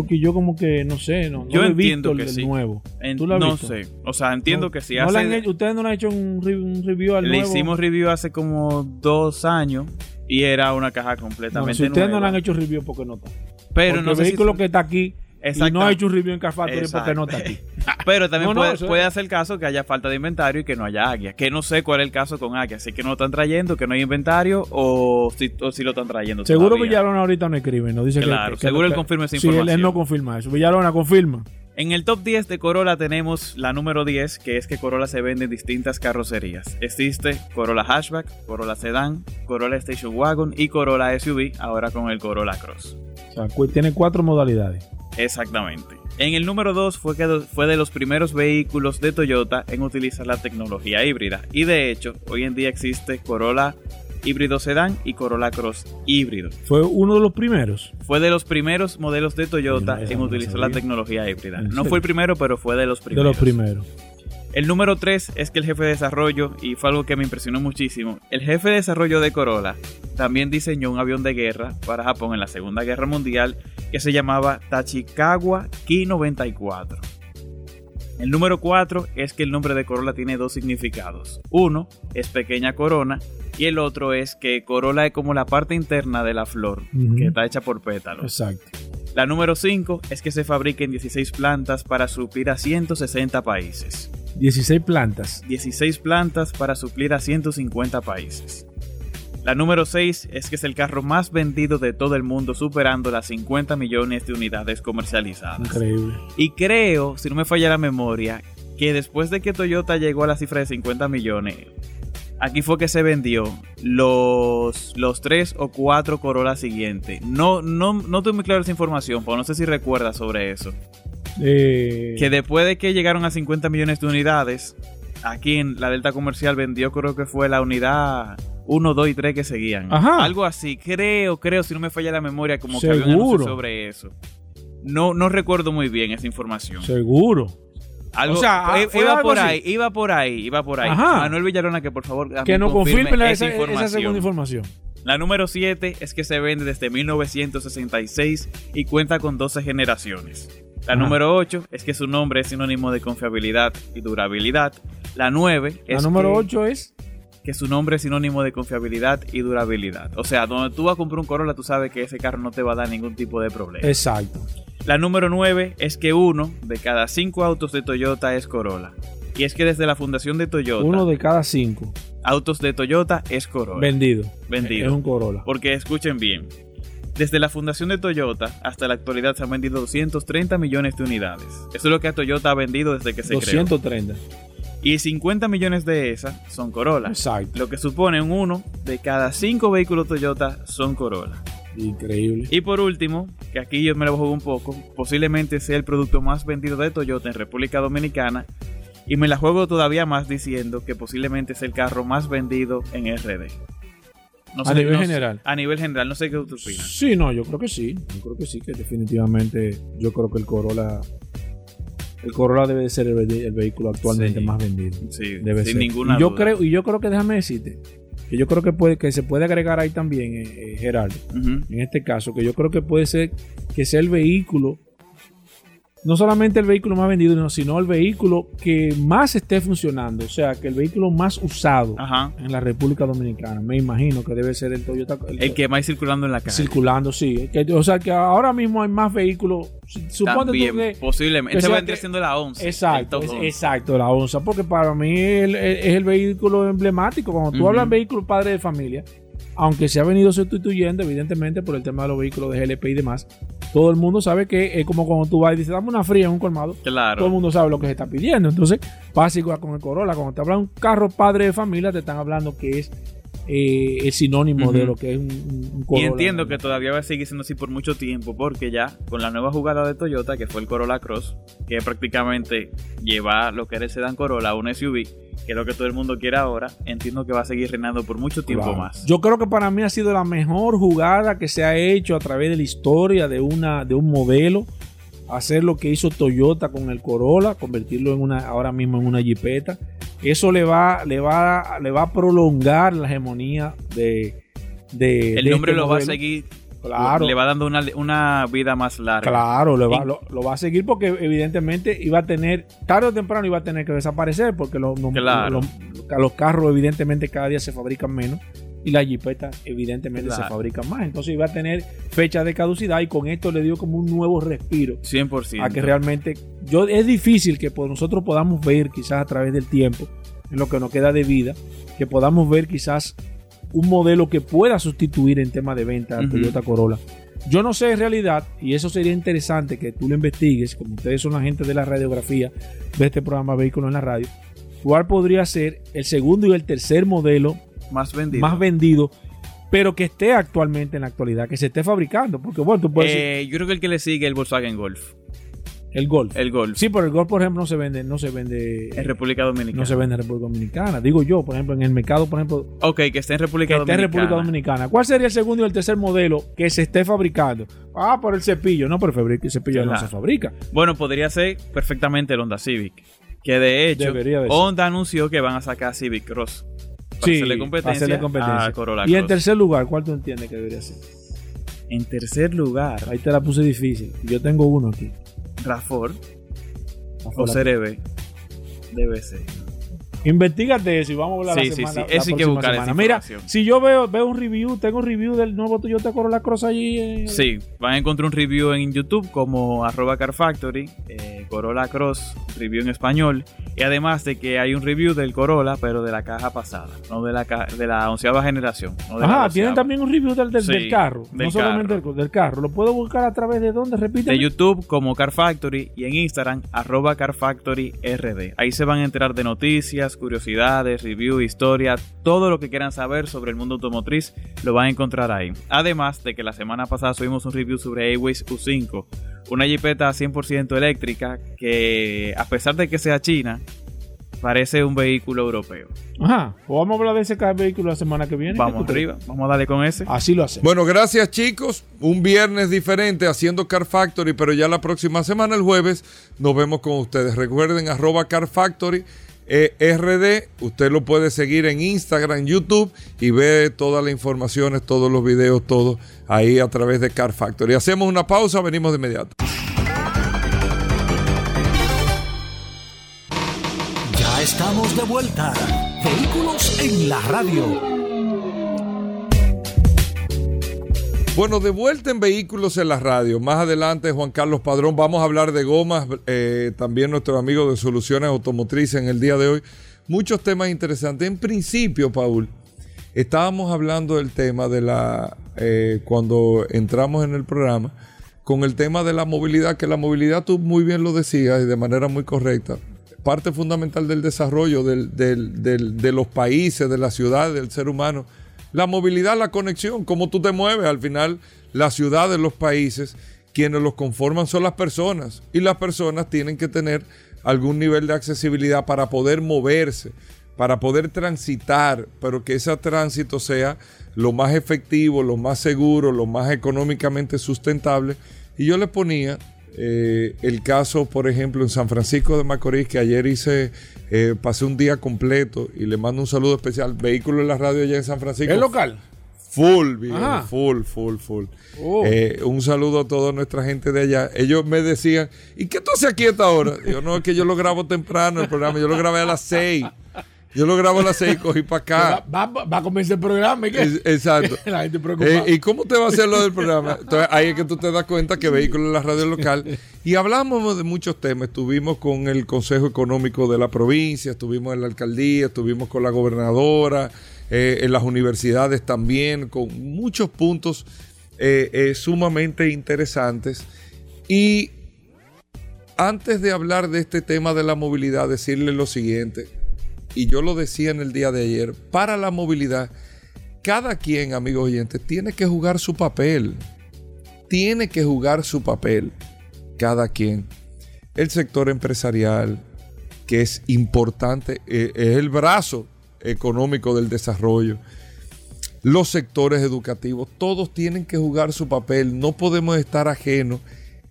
Porque yo como que, no sé, no, no Yo he entiendo visto que el sí. nuevo. En- ¿Tú lo has no visto? sé, o sea, entiendo No- que sí. hace- le han hecho- ustedes no le han hecho un, re- un review al le nuevo. hicimos review hace como dos años y era una caja completamente si ustedes no le han hecho review, porque no está? Pero porque no el sé si vehículo son- que está aquí y no ha hecho un review en Car Factory porque no está aquí. Pero también No, no, puede, puede hacer caso que haya falta de inventario y que no haya águia. Que no sé cuál es el caso con águia. Así que no lo están trayendo, que no hay inventario o si, o si lo están trayendo. Seguro todavía. Villalona ahorita no escribe, no dice que- Claro, que, seguro él que- confirma esa Sí, él- él, información. no confirma eso. Villalona confirma. En el top 10 de Corolla tenemos la número 10, que es que Corolla se vende en distintas carrocerías. Existe Corolla Hatchback, Corolla Sedan, Corolla Station Wagon y Corolla SUV, ahora con el Corolla Cross. O sea, tiene cuatro modalidades. Exactamente. En el número 2 fue, que fue de los primeros vehículos de Toyota en utilizar la tecnología híbrida. Y de hecho, hoy en día existe Corolla híbrido sedán y Corolla Cross híbrido. Fue uno de los primeros. Fue de los primeros modelos de Toyota en utilizar la tecnología híbrida. ¿En No fue el primero, pero fue de los De primeros. los primeros. El número 3 es que el jefe de desarrollo, y fue algo que me impresionó muchísimo, el jefe de desarrollo de Corolla también diseñó un avión de guerra para Japón en la Segunda Guerra Mundial que se llamaba Tachikawa Ki-94. El número 4 es que el nombre de Corolla tiene dos significados. Uno es pequeña corona y el otro es que Corolla es como la parte interna de la flor, que está hecha por pétalos. Exacto. La número 5 es que se fabrica en 16 plantas para suplir a 160 países. 16 plantas. 16 plantas para suplir a 150 países. La número 6 es que es el carro más vendido de todo el mundo, superando las 50 millones de unidades comercializadas. Increíble. Y creo, si no me falla la memoria, que después de que Toyota llegó a la cifra de 50 millones, Aquí fue que se vendió los, los tres o cuatro Corolla siguientes. No, no, no estoy muy claro esa información, pero no sé si recuerdas sobre eso. Eh, Que después de que llegaron a 50 millones de unidades, aquí en la Delta Comercial vendió creo que fue la unidad 1, 2 y 3 que seguían. Ajá. Algo así, creo, creo, si no me falla la memoria, como que había un Seguro. anuncio sobre eso. No, no recuerdo muy bien esa información. seguro. Algo, O sea, eh, ¿fue iba algo por ahí, iba por ahí, iba por ahí. Ajá. Manuel Villarona, que por favor Que nos confirme confirmen la- esa esa, esa información. segunda información. La número 7 es que se vende desde 1966 y cuenta con 12 generaciones. La Ajá. número 8 es que su nombre es sinónimo de confiabilidad y durabilidad. La 9 La es número que, 8 es. Que su nombre es sinónimo de confiabilidad y durabilidad. O sea, donde tú vas a comprar un Corolla, tú sabes que ese carro no te va a dar ningún tipo de problema. Exacto. La número 9 es que uno de cada cinco autos de Toyota es Corolla. Y es que desde la fundación de Toyota, Uno de cada cinco autos de Toyota es Corolla. vendido. Vendido. Es un Corolla. Porque escuchen bien, desde la fundación de Toyota hasta la actualidad se han vendido 230 millones de unidades. Eso es lo que Toyota ha vendido desde que se 230. creó. Y 50 millones de esas son Corolla. Exacto. Lo que supone un uno de cada cinco vehículos Toyota son Corolla. Increíble. Y por último, que aquí yo me lo juego un poco, posiblemente sea el producto más vendido de Toyota en República Dominicana. Y me la juego todavía más diciendo que posiblemente es el carro más vendido en RD. No A nivel no sé- general. A nivel general, no sé qué tú opinas. Sí, no, yo creo que sí. Yo creo que sí, que definitivamente yo creo que el Corolla. El Corolla debe de ser el, ve- el vehículo actualmente Sí. más vendido. Sí, Debe sin ser. ninguna y yo duda. creo y yo creo que déjame decirte que yo creo que puede que se puede agregar ahí también eh, eh, Gerardo en este caso que yo creo que puede ser que sea el vehículo no solamente el vehículo más vendido no, sino el vehículo que más esté funcionando o sea que el vehículo más usado Ajá. en la República Dominicana me imagino que debe ser el Toyota El que más circulando en la calle. circulando sí Que- o sea que ahora mismo hay más vehículos tú que posiblemente. sea vendría siendo la 11. Exacto, es- 11. exacto, la onza, porque para mí el- el- es el vehículo emblemático. Cuando tú hablas de vehículo padre de familia, aunque se ha venido sustituyendo, evidentemente, por el tema de los vehículos de GLP y demás, todo el mundo sabe que es como cuando tú vas y dices, dame una fría en un colmado. Todo el Claro. mundo sabe lo que se está pidiendo. Entonces, pasa igual con el Corolla. Cuando te hablan un carro padre de familia, te están hablando que es eh, el sinónimo de lo que es un, un- un Y Corolla. entiendo que todavía va a seguir siendo así por mucho tiempo, porque ya con la nueva jugada de Toyota, que fue el Corolla Cross, que prácticamente lleva lo que era el sedán Corolla a un SUV, que es lo que todo el mundo quiere ahora, entiendo que va a seguir reinando por mucho tiempo Claro. más. Yo creo que para mí ha sido la mejor jugada que se ha hecho a través de la historia de una de un modelo. Hacer lo que hizo Toyota con el Corolla, convertirlo en una ahora mismo en una Jeepeta. Eso le va le va le va a prolongar la hegemonía de, de el de nombre este lo va a seguir, Claro. le va dando una, una vida más larga. Claro, le va- lo, lo va a seguir porque evidentemente iba a tener, tarde o temprano iba a tener que desaparecer porque lo- lo- Claro. lo- los carros evidentemente cada día se fabrican menos y las jipetas evidentemente se fabrican más. Entonces iba a tener fecha de caducidad y con esto le dio como un nuevo respiro 100%. a que realmente yo es difícil que nosotros podamos ver quizás a través del tiempo en lo que nos queda de vida que podamos ver quizás un modelo que pueda sustituir en tema de venta Ujú. Toyota Corolla yo no sé en realidad y eso sería interesante que tú lo investigues como ustedes son la gente de la radiografía de este programa Vehículos en la Radio cuál podría ser el segundo y el tercer modelo más vendido. más vendido pero que esté actualmente en la actualidad que se esté fabricando porque bueno tú puedes decir, Eh, yo creo que el que le sigue es el Volkswagen Golf. el Golf El Golf. Sí, pero el Golf, por ejemplo, no se vende, no se vende, En República Dominicana. no se vende en República Dominicana. Digo yo, por ejemplo, en el mercado, por ejemplo, Ok, que esté en República que esté en Dominicana. República Dominicana. ¿Cuál sería el segundo y el tercer modelo que se esté fabricando? Ah, por el cepillo, no, pero el cepillo no Claro. se fabrica. Bueno, podría ser perfectamente el Honda Civic. Que de hecho, de. Honda anunció que van a sacar Civic Cross. Para Sí, hacerle competencia, hacerle competencia. a Corolla Y en tercer lugar, ¿cuál tú entiendes que debería ser? En tercer lugar, Ahí te la puse difícil. Yo tengo uno aquí. Rafford o. CRB. Debe ser. Investígate eso y vamos a hablar Sí, la sí, semana, sí. la Eso hay que buscar semana. Mira, si yo veo, veo un review, tengo un review del nuevo Toyota Corolla Cross allí. eh, Sí, van a encontrar un review en YouTube como arroba Car Factory, eh, Corolla Cross, review en español. Y además de que hay un review del Corolla, pero de la caja pasada, no de la, de la onceava generación. no de Ajá, tienen también un review del, del, Sí, del carro. del no solamente carro. del, del carro. Lo puedo buscar a través de dónde, repite. de YouTube como Car Factory y en Instagram arroba Car Factory RD. Ahí se van a enterar de noticias, noticias, curiosidades, review, historia, todo lo que quieran saber sobre el mundo automotriz lo van a encontrar ahí. Además de que la semana pasada subimos un review sobre Airways U5, una jipeta 100% eléctrica que a pesar de que sea china, parece un vehículo europeo. Ajá. O vamos a hablar de ese vehículo la semana que viene. Vamos arriba, vamos a darle con ese. Así lo hacemos. Bueno, gracias chicos. Un viernes diferente haciendo Car Factory, pero ya la próxima semana, el jueves, nos vemos con ustedes. Recuerden arroba Car Factory. Eh, RD, usted lo puede seguir en Instagram, YouTube y ve todas las informaciones, todos los videos, todo ahí a través de Car Factory. Hacemos una pausa, venimos de inmediato. Ya estamos de vuelta. Vehículos en la radio. Bueno, de vuelta en Vehículos en la Radio. Más adelante, Juan Carlos Padrón, vamos a hablar de gomas. eh, también nuestro amigo de Soluciones Automotrices en el día de hoy. Muchos temas interesantes. En principio, Paul, estábamos hablando del tema de la. eh, cuando entramos en el programa, con el tema de la movilidad, que la movilidad, tú muy bien lo decías y de manera muy correcta, parte fundamental del desarrollo de los países, de la ciudad, del ser humano. La movilidad, la conexión, cómo tú te mueves. Al final, la ciudad de los países, quienes los conforman son las personas. Y las personas tienen que tener algún nivel de accesibilidad para poder moverse, para poder transitar, pero que ese tránsito sea lo más efectivo, lo más seguro, lo más económicamente sustentable. Y yo le ponía eh, el caso, por ejemplo, en San Francisco de Macorís, que ayer hice, eh, pasé un día completo y le mando un saludo especial. Vehículo en la radio allá en San Francisco. ¿Es local? Full, Ajá. full, full, full. Oh. Eh, un saludo a toda nuestra gente de allá. Ellos me decían, ¿y qué tú haces aquí a esta hora? Yo no, es que yo lo grabo temprano el programa, yo lo grabé a las 6. Yo lo grabo a las 6 y cogí para acá. Va, va- va a comenzar el programa. ¿y qué? Es- exacto. La gente preocupada. Eh, ¿Y cómo te va a hacer lo del programa? Entonces ahí es que tú te das cuenta que vehículo en la radio local. Y hablamos de muchos temas. Estuvimos con el Consejo Económico de la provincia, estuvimos en la alcaldía, estuvimos con la gobernadora, eh, en las universidades también, con muchos puntos eh, eh, sumamente interesantes. Y antes de hablar de este tema de la movilidad, decirle lo siguiente, y yo lo decía en el día de ayer, para la movilidad, cada quien, amigos oyentes, tiene que jugar su papel. Tiene que jugar su papel. Cada quien. El sector empresarial, que es importante, eh, es el brazo económico del desarrollo. Los sectores educativos, todos tienen que jugar su papel. No podemos estar ajenos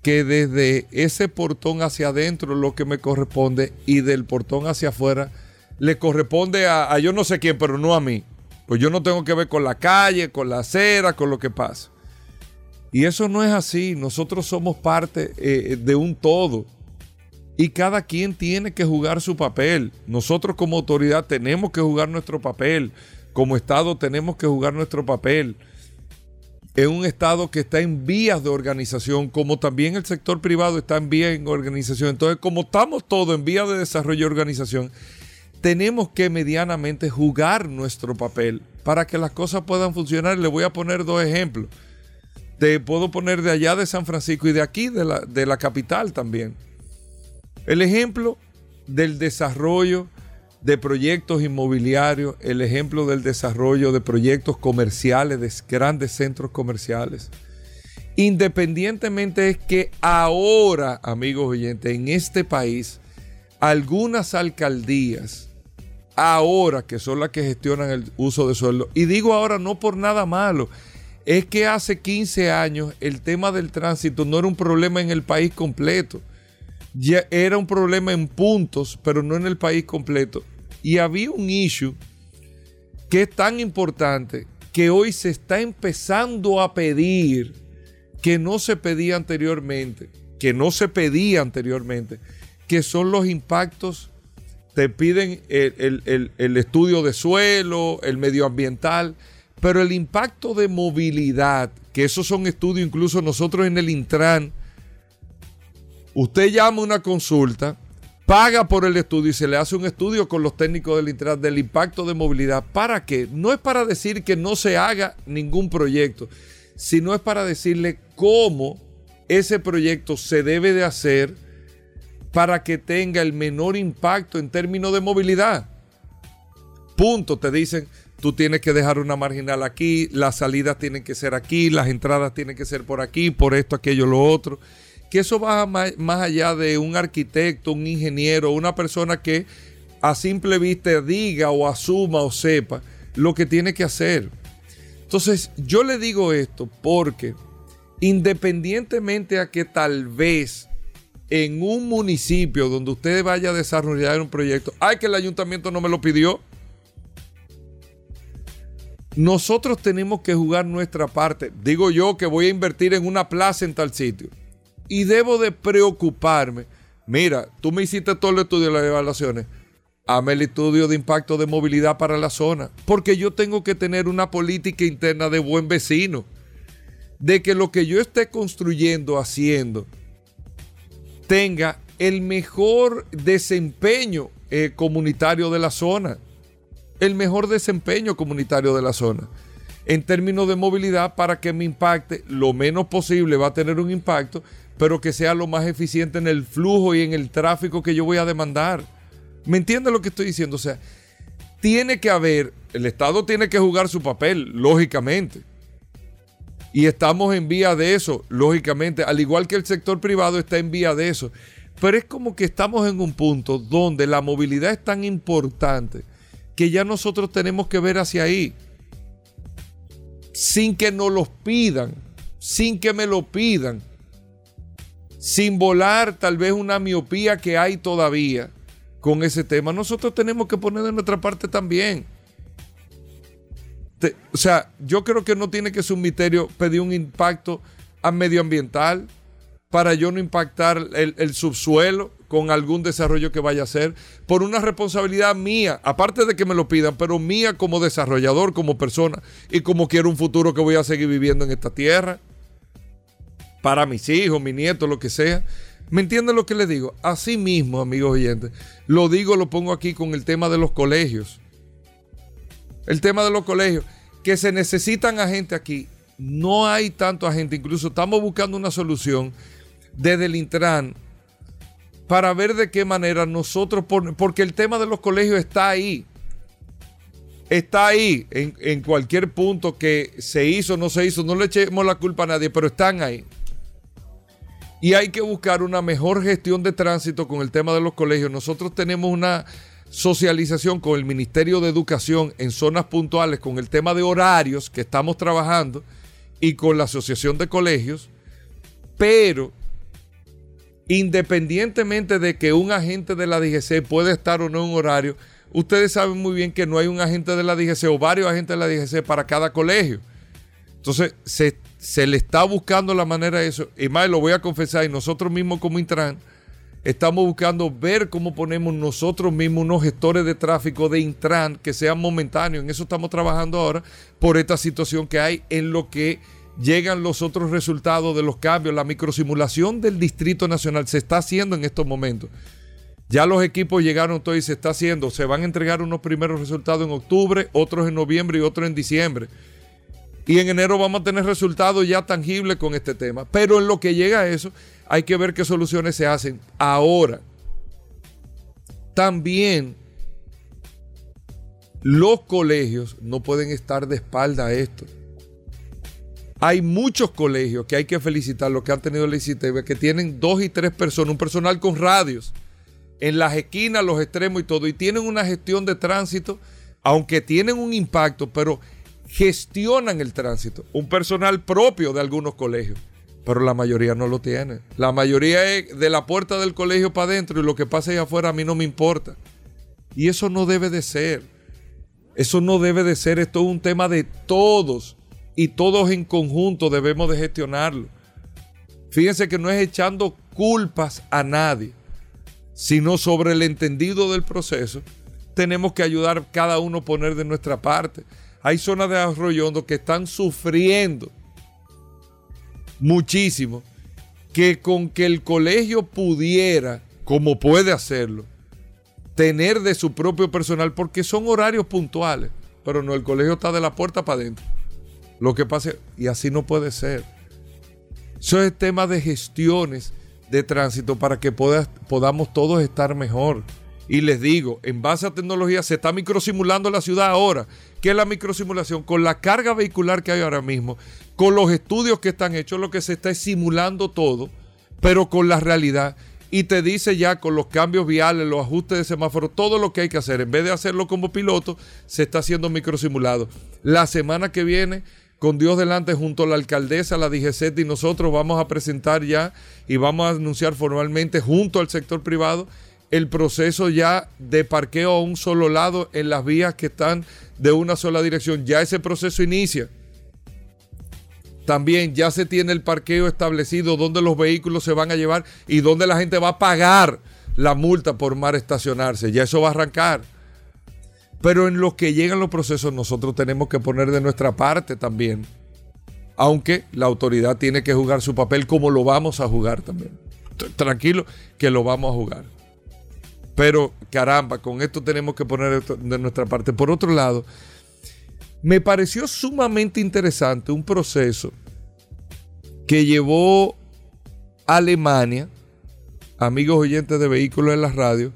que desde ese portón hacia adentro lo que me corresponde y del portón hacia afuera le corresponde a, yo no sé quién, pero no a mí. Pues yo no tengo que ver con la calle, con la acera, con lo que pasa. Y eso no es así. Nosotros somos parte eh, de un todo. Y cada quien tiene que jugar su papel. Nosotros como autoridad tenemos que jugar nuestro papel. Como Estado tenemos que jugar nuestro papel. Es un Estado que está en vías de organización, como también el sector privado está en vías de organización. Entonces, como estamos todos en vías de desarrollo y organización, tenemos que medianamente jugar nuestro papel para que las cosas puedan funcionar. Le voy a poner dos ejemplos. Te puedo poner de allá de San Francisco y de aquí, de la, de la capital también. El ejemplo del desarrollo de proyectos inmobiliarios, el ejemplo del desarrollo de proyectos comerciales, de grandes centros comerciales. Independientemente es que ahora, amigos oyentes, en este país, algunas alcaldías, ahora que son las que gestionan el uso de suelo, y digo ahora no por nada malo, es que hace 15 años el tema del tránsito no era un problema en el país completo. Ya era un problema en puntos, pero no en el país completo. Y había un issue que es tan importante que hoy se está empezando a pedir que no se pedía anteriormente, que no se pedía anteriormente, que son los impactos. Te piden el, el- el- estudio de suelo, el medioambiental, pero el impacto de movilidad, que esos son estudios incluso nosotros en el Intran, usted llama una consulta, paga por el estudio y se le hace un estudio con los técnicos del Intran del impacto de movilidad. ¿Para qué? No es para decir que no se haga ningún proyecto, sino es para decirle cómo ese proyecto se debe de hacer para que tenga el menor impacto en términos de movilidad. Punto. Te dicen, tú tienes que dejar una marginal aquí, las salidas tienen que ser aquí, las entradas tienen que ser por aquí, por esto, aquello, lo otro. Que eso va más, allá de un arquitecto, un ingeniero, una persona que a simple vista diga o asuma o sepa lo que tiene que hacer. Entonces, yo le digo esto porque independientemente a que tal vez en un municipio donde usted vaya a desarrollar un proyecto, ay que el ayuntamiento no me lo pidió. Nosotros tenemos que jugar nuestra parte. Digo yo que voy a invertir en una plaza en tal sitio. Y debo de preocuparme. Mira, tú me hiciste todo el estudio de las evaluaciones. Hame el estudio de impacto de movilidad para la zona. Porque yo tengo que tener una política interna de buen vecino. De que lo que yo esté construyendo, haciendo, tenga el mejor desempeño eh, comunitario de la zona el mejor desempeño comunitario de la zona. En términos de movilidad, para que me impacte lo menos posible, va a tener un impacto, pero que sea lo más eficiente en el flujo y en el tráfico que yo voy a demandar. ¿Me entiende lo que estoy diciendo? O sea, tiene que haber, el Estado tiene que jugar su papel, lógicamente. Y estamos en vía de eso, lógicamente, al igual que el sector privado está en vía de eso. Pero es como que estamos en un punto donde la movilidad es tan importante que ya nosotros tenemos que ver hacia ahí. Sin que nos los pidan, sin que me lo pidan, sin volar tal vez una miopía que hay todavía con ese tema. Nosotros tenemos que poner de nuestra parte también. O sea, yo creo que no tiene que ser un misterio pedir un impacto medioambiental para yo no impactar el subsuelo con algún desarrollo que vaya a hacer, por una responsabilidad mía, aparte de que me lo pidan, pero mía como desarrollador, como persona, y como quiero un futuro que voy a seguir viviendo en esta tierra, para mis hijos, mis nietos, lo que sea. ¿Me entienden lo que les digo? Así mismo, amigos oyentes, lo digo, lo pongo aquí con el tema de los colegios. El tema de los colegios, que se necesitan agentes aquí. No hay tanto agente, incluso estamos buscando una solución desde el Intran para ver de qué manera nosotros, porque el tema de los colegios está ahí. Está ahí, en, cualquier punto que se hizo no se hizo, no le echemos la culpa a nadie, pero están ahí. Y hay que buscar una mejor gestión de tránsito con el tema de los colegios. Nosotros tenemos una socialización con el Ministerio de Educación en zonas puntuales con el tema de horarios que estamos trabajando y con la Asociación de Colegios, pero independientemente de que un agente de la DGC puede estar o no en horario, ustedes saben muy bien que no hay un agente de la DGC o varios agentes de la DGC para cada colegio. Entonces, se, le está buscando la manera de eso. Y más, lo voy a confesar, y nosotros mismos como Intran, estamos buscando ver cómo ponemos nosotros mismos unos gestores de tráfico de Intran que sean momentáneos. En eso estamos trabajando ahora por esta situación que hay en lo que llegan los otros resultados de los cambios. La microsimulación del Distrito Nacional se está haciendo en estos momentos. Ya los equipos llegaron todo y se está haciendo. Se van a entregar unos primeros resultados en octubre, otros en noviembre y otros en diciembre. Y en enero vamos a tener resultados ya tangibles con este tema. Pero en lo que llega a eso, hay que ver qué soluciones se hacen. Ahora, también los colegios no pueden estar de espalda a esto. Hay muchos colegios que hay que felicitar, los que han tenido la ICTV, que tienen dos y tres personas, un personal con radios, en las esquinas, los extremos y todo, y tienen una gestión de tránsito, aunque tienen un impacto, pero gestionan el tránsito. Un personal propio de algunos colegios, pero la mayoría no lo tiene. La mayoría es de la puerta del colegio para adentro y lo que pasa ahí afuera a mí no me importa. Y eso no debe de ser. Eso no debe de ser. Esto es un tema de todos y todos en conjunto debemos de gestionarlo. Fíjense que no es echando culpas a nadie, sino sobre el entendido del proceso. Tenemos que ayudar cada uno a poner de nuestra parte. Hay zonas de arroyondo que están sufriendo muchísimo, que con que el colegio pudiera, como puede hacerlo, tener de su propio personal, porque son horarios puntuales, pero no, el colegio está de la puerta para adentro. Lo que pasa, y así no puede ser. Eso es tema de gestiones de tránsito para que podamos todos estar mejor Y les digo, en base a tecnología se está microsimulando la ciudad ahora. ¿Qué es la microsimulación? Con la carga vehicular que hay ahora mismo, con los estudios que están hechos, lo que se está es simulando todo, pero con la realidad. Y te dice ya con los cambios viales, los ajustes de semáforo, todo lo que hay que hacer. En vez de hacerlo como piloto, se está haciendo microsimulado. La semana que viene con Dios delante junto a la alcaldesa, la DGCET y nosotros vamos a presentar ya y vamos a anunciar formalmente junto al sector privado el proceso ya de parqueo a un solo lado en las vías que están de una sola dirección. Ya ese proceso inicia. También ya se tiene el parqueo establecido, donde los vehículos se van a llevar y donde la gente va a pagar la multa por mar estacionarse. Ya eso va a arrancar. Pero en lo que llegan los procesos nosotros tenemos que poner de nuestra parte también. Aunque la autoridad tiene que jugar su papel como lo vamos a jugar también. Tranquilo que lo vamos a jugar. Pero caramba, con esto tenemos que poner de nuestra parte. Por otro lado, me pareció sumamente interesante un proceso que llevó Alemania, amigos oyentes de vehículos en la radio,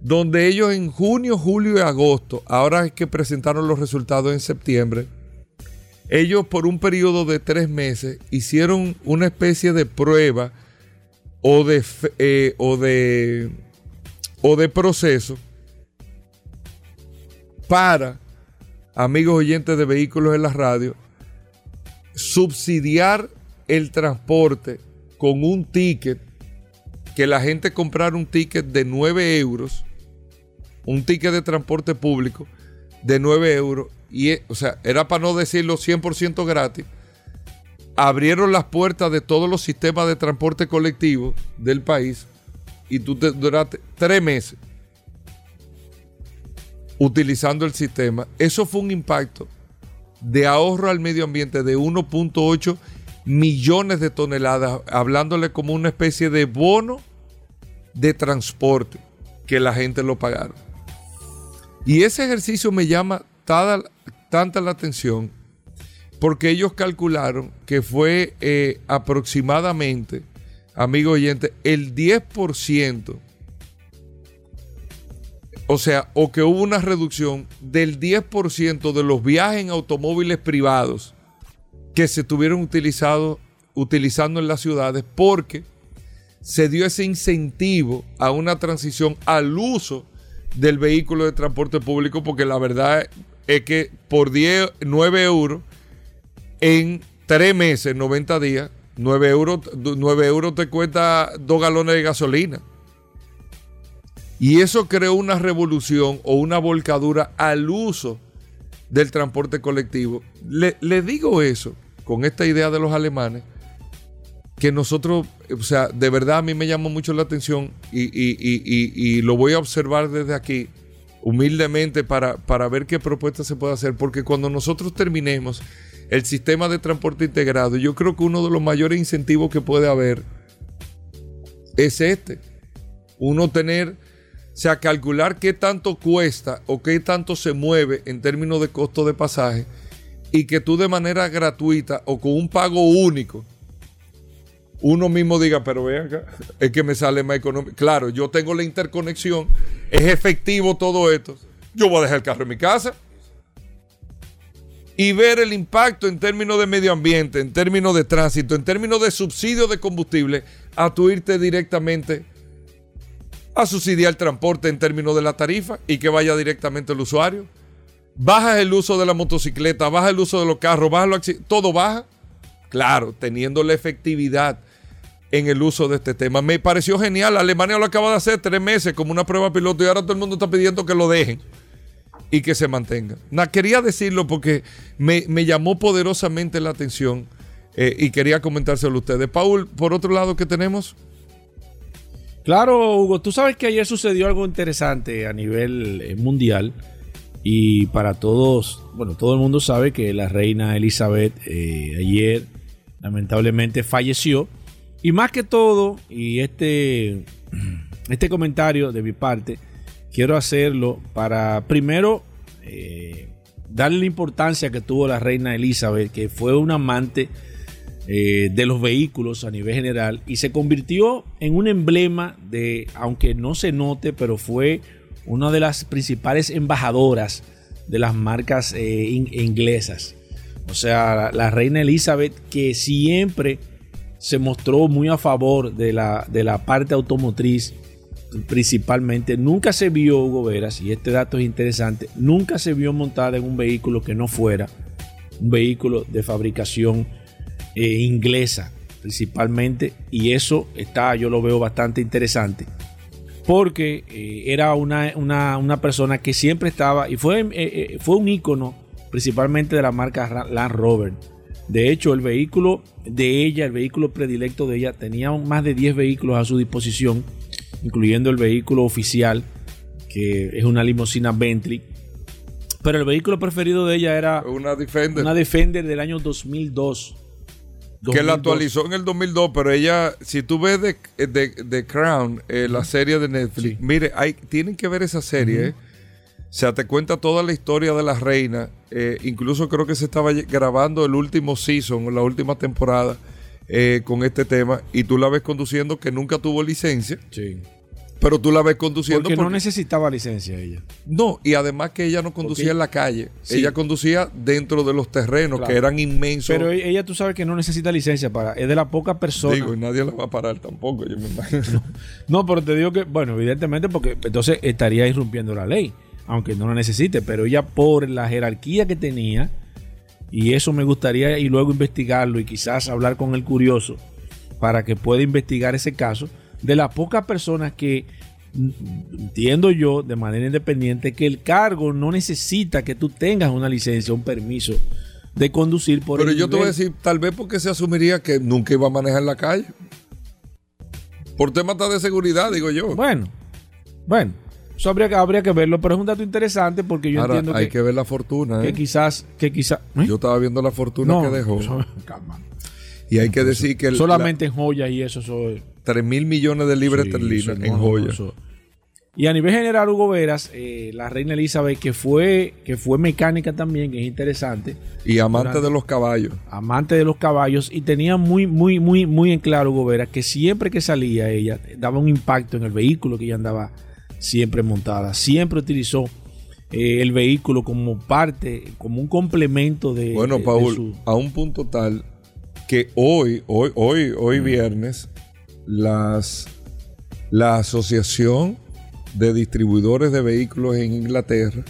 donde ellos en junio, julio y agosto, ahora es que presentaron los resultados en septiembre, ellos por un periodo de tres meses hicieron una especie de prueba o de, eh, o de, o de proceso para, amigos oyentes de vehículos en la radio, subsidiar el transporte con un ticket, que la gente comprara un ticket de 9 euros un ticket de transporte público de 9 euros, y, o sea, era para no decirlo 100% gratis, abrieron las puertas de todos los sistemas de transporte colectivo del país y tú te duraste tres meses utilizando el sistema. Eso fue un impacto de ahorro al medio ambiente de 1.8 millones de toneladas, hablándole como una especie de bono de transporte que la gente lo pagaron. Y ese ejercicio me llama tanta la atención porque ellos calcularon que fue eh, aproximadamente, amigo oyente, el 10%, o sea, o que hubo una reducción del 10% de los viajes en automóviles privados que se tuvieron utilizado, utilizando en las ciudades porque se dio ese incentivo a una transición al uso del vehículo de transporte público, porque la verdad es que por 10, 9 euros en 3 meses, 90 días, 9 euros, 9 euros te cuesta 2 galones de gasolina. Y eso creó una revolución o una volcadura al uso del transporte colectivo. Le, le digo eso con esta idea de los alemanes que nosotros, o sea, de verdad a mí me llamó mucho la atención y, lo voy a observar desde aquí humildemente para, para ver qué propuesta se puede hacer, porque cuando nosotros terminemos el sistema de transporte integrado, yo creo que uno de los mayores incentivos que puede haber es este. Uno tener, o sea, calcular qué tanto cuesta o qué tanto se mueve en términos de costo de pasaje y que tú de manera gratuita o con un pago único, uno mismo diga, pero vean acá, es que me sale más económico. Claro, yo tengo la interconexión, es efectivo todo esto. Yo voy a dejar el carro en mi casa y ver el impacto en términos de medio ambiente, en términos de tránsito, en términos de subsidio de combustible, a tu irte directamente a subsidiar el transporte en términos de la tarifa y que vaya directamente al usuario. Bajas el uso de la motocicleta, baja el uso de los carros, baja los todo baja. Claro, teniendo la efectividad en el uso de este tema. Me pareció genial. Alemania lo acaba de hacer tres meses como una prueba piloto y ahora todo el mundo está pidiendo que lo dejen y que se mantenga. quería decirlo porque me, llamó poderosamente la atención eh, y quería comentárselo a ustedes. Paul, por otro lado, ¿qué tenemos? Claro, Hugo, tú sabes que ayer sucedió algo interesante a nivel eh, mundial y para todos, bueno, todo el mundo sabe que la reina Elizabeth eh, ayer lamentablemente falleció y más que todo, y este, este comentario de mi parte, quiero hacerlo para primero eh, darle la importancia que tuvo la reina Elizabeth, que fue una amante eh, de los vehículos a nivel general y se convirtió en un emblema de, aunque no se note, pero fue una de las principales embajadoras de las marcas eh, inglesas. O sea, la, la, reina Elizabeth que siempre se mostró muy a favor de la, de la parte automotriz principalmente. Nunca se vio Hugo Veras, y este dato es interesante, nunca se vio montada en un vehículo que no fuera un vehículo de fabricación eh, inglesa principalmente y eso está yo lo veo bastante interesante porque eh, era una, una, persona que siempre estaba y fue, eh, fue un ícono principalmente de la marca Land Rover de hecho el vehículo de ella el vehículo predilecto de ella tenía más de 10 vehículos a su disposición incluyendo el vehículo oficial que es una limusina Bentley pero el vehículo preferido de ella era una Defender, una Defender del año 2002 que la actualizó en el 2002, pero ella, si tú ves The, Crown, eh, la serie de Netflix, mire, hay, tienen que ver esa serie. eh. O sea, te cuenta toda la historia de la reina. Eh, incluso creo que se estaba grabando el último season, la última temporada eh, con este tema. Y tú la ves conduciendo que nunca tuvo licencia. Sí. Pero tú la ves conduciendo. Porque, no necesitaba licencia ella. No, y además que ella no conducía en la calle. Ella conducía dentro de los terrenos que eran inmensos. Pero ella, tú sabes que no necesita licencia para. Es de la poca persona. Digo, y nadie la va a parar tampoco, yo me imagino. no, pero te digo que, bueno, evidentemente, porque entonces estaría irrumpiendo la ley, aunque no la necesite. Pero ella, por la jerarquía que tenía, y eso me gustaría y luego investigarlo y quizás hablar con el curioso para que pueda investigar ese caso de las pocas personas que entiendo yo de manera independiente que el cargo no necesita que tú tengas una licencia, un permiso de conducir por Pero yo te voy a decir, tal vez porque se asumiría que nunca iba a manejar la calle. Por temas de seguridad, digo yo. Bueno, bueno, eso habría que, habría que verlo, pero es un dato interesante porque yo entiendo hay que, ver la fortuna. Que ¿eh? quizás, que quizás. ¿eh? Yo estaba viendo la fortuna que dejó. Y hay que decir que... Solamente en joyas y eso... Soy, 3 mil millones de libras sí, esterlinas en joyas. Y a nivel general, Hugo Veras, eh, la reina Elizabeth, que fue, que fue mecánica también, que es interesante. Y amante Durante, de los caballos. Amante de los caballos. Y tenía muy, muy, muy, muy en claro, Hugo Veras, que siempre que salía ella, daba un impacto en el vehículo que ella andaba siempre montada. Siempre utilizó eh, el vehículo como parte, como un complemento de. Bueno, de, Paul, de su... a un punto tal que hoy, hoy, hoy, hoy viernes, las, la asociación de distribuidores de vehículos en Inglaterra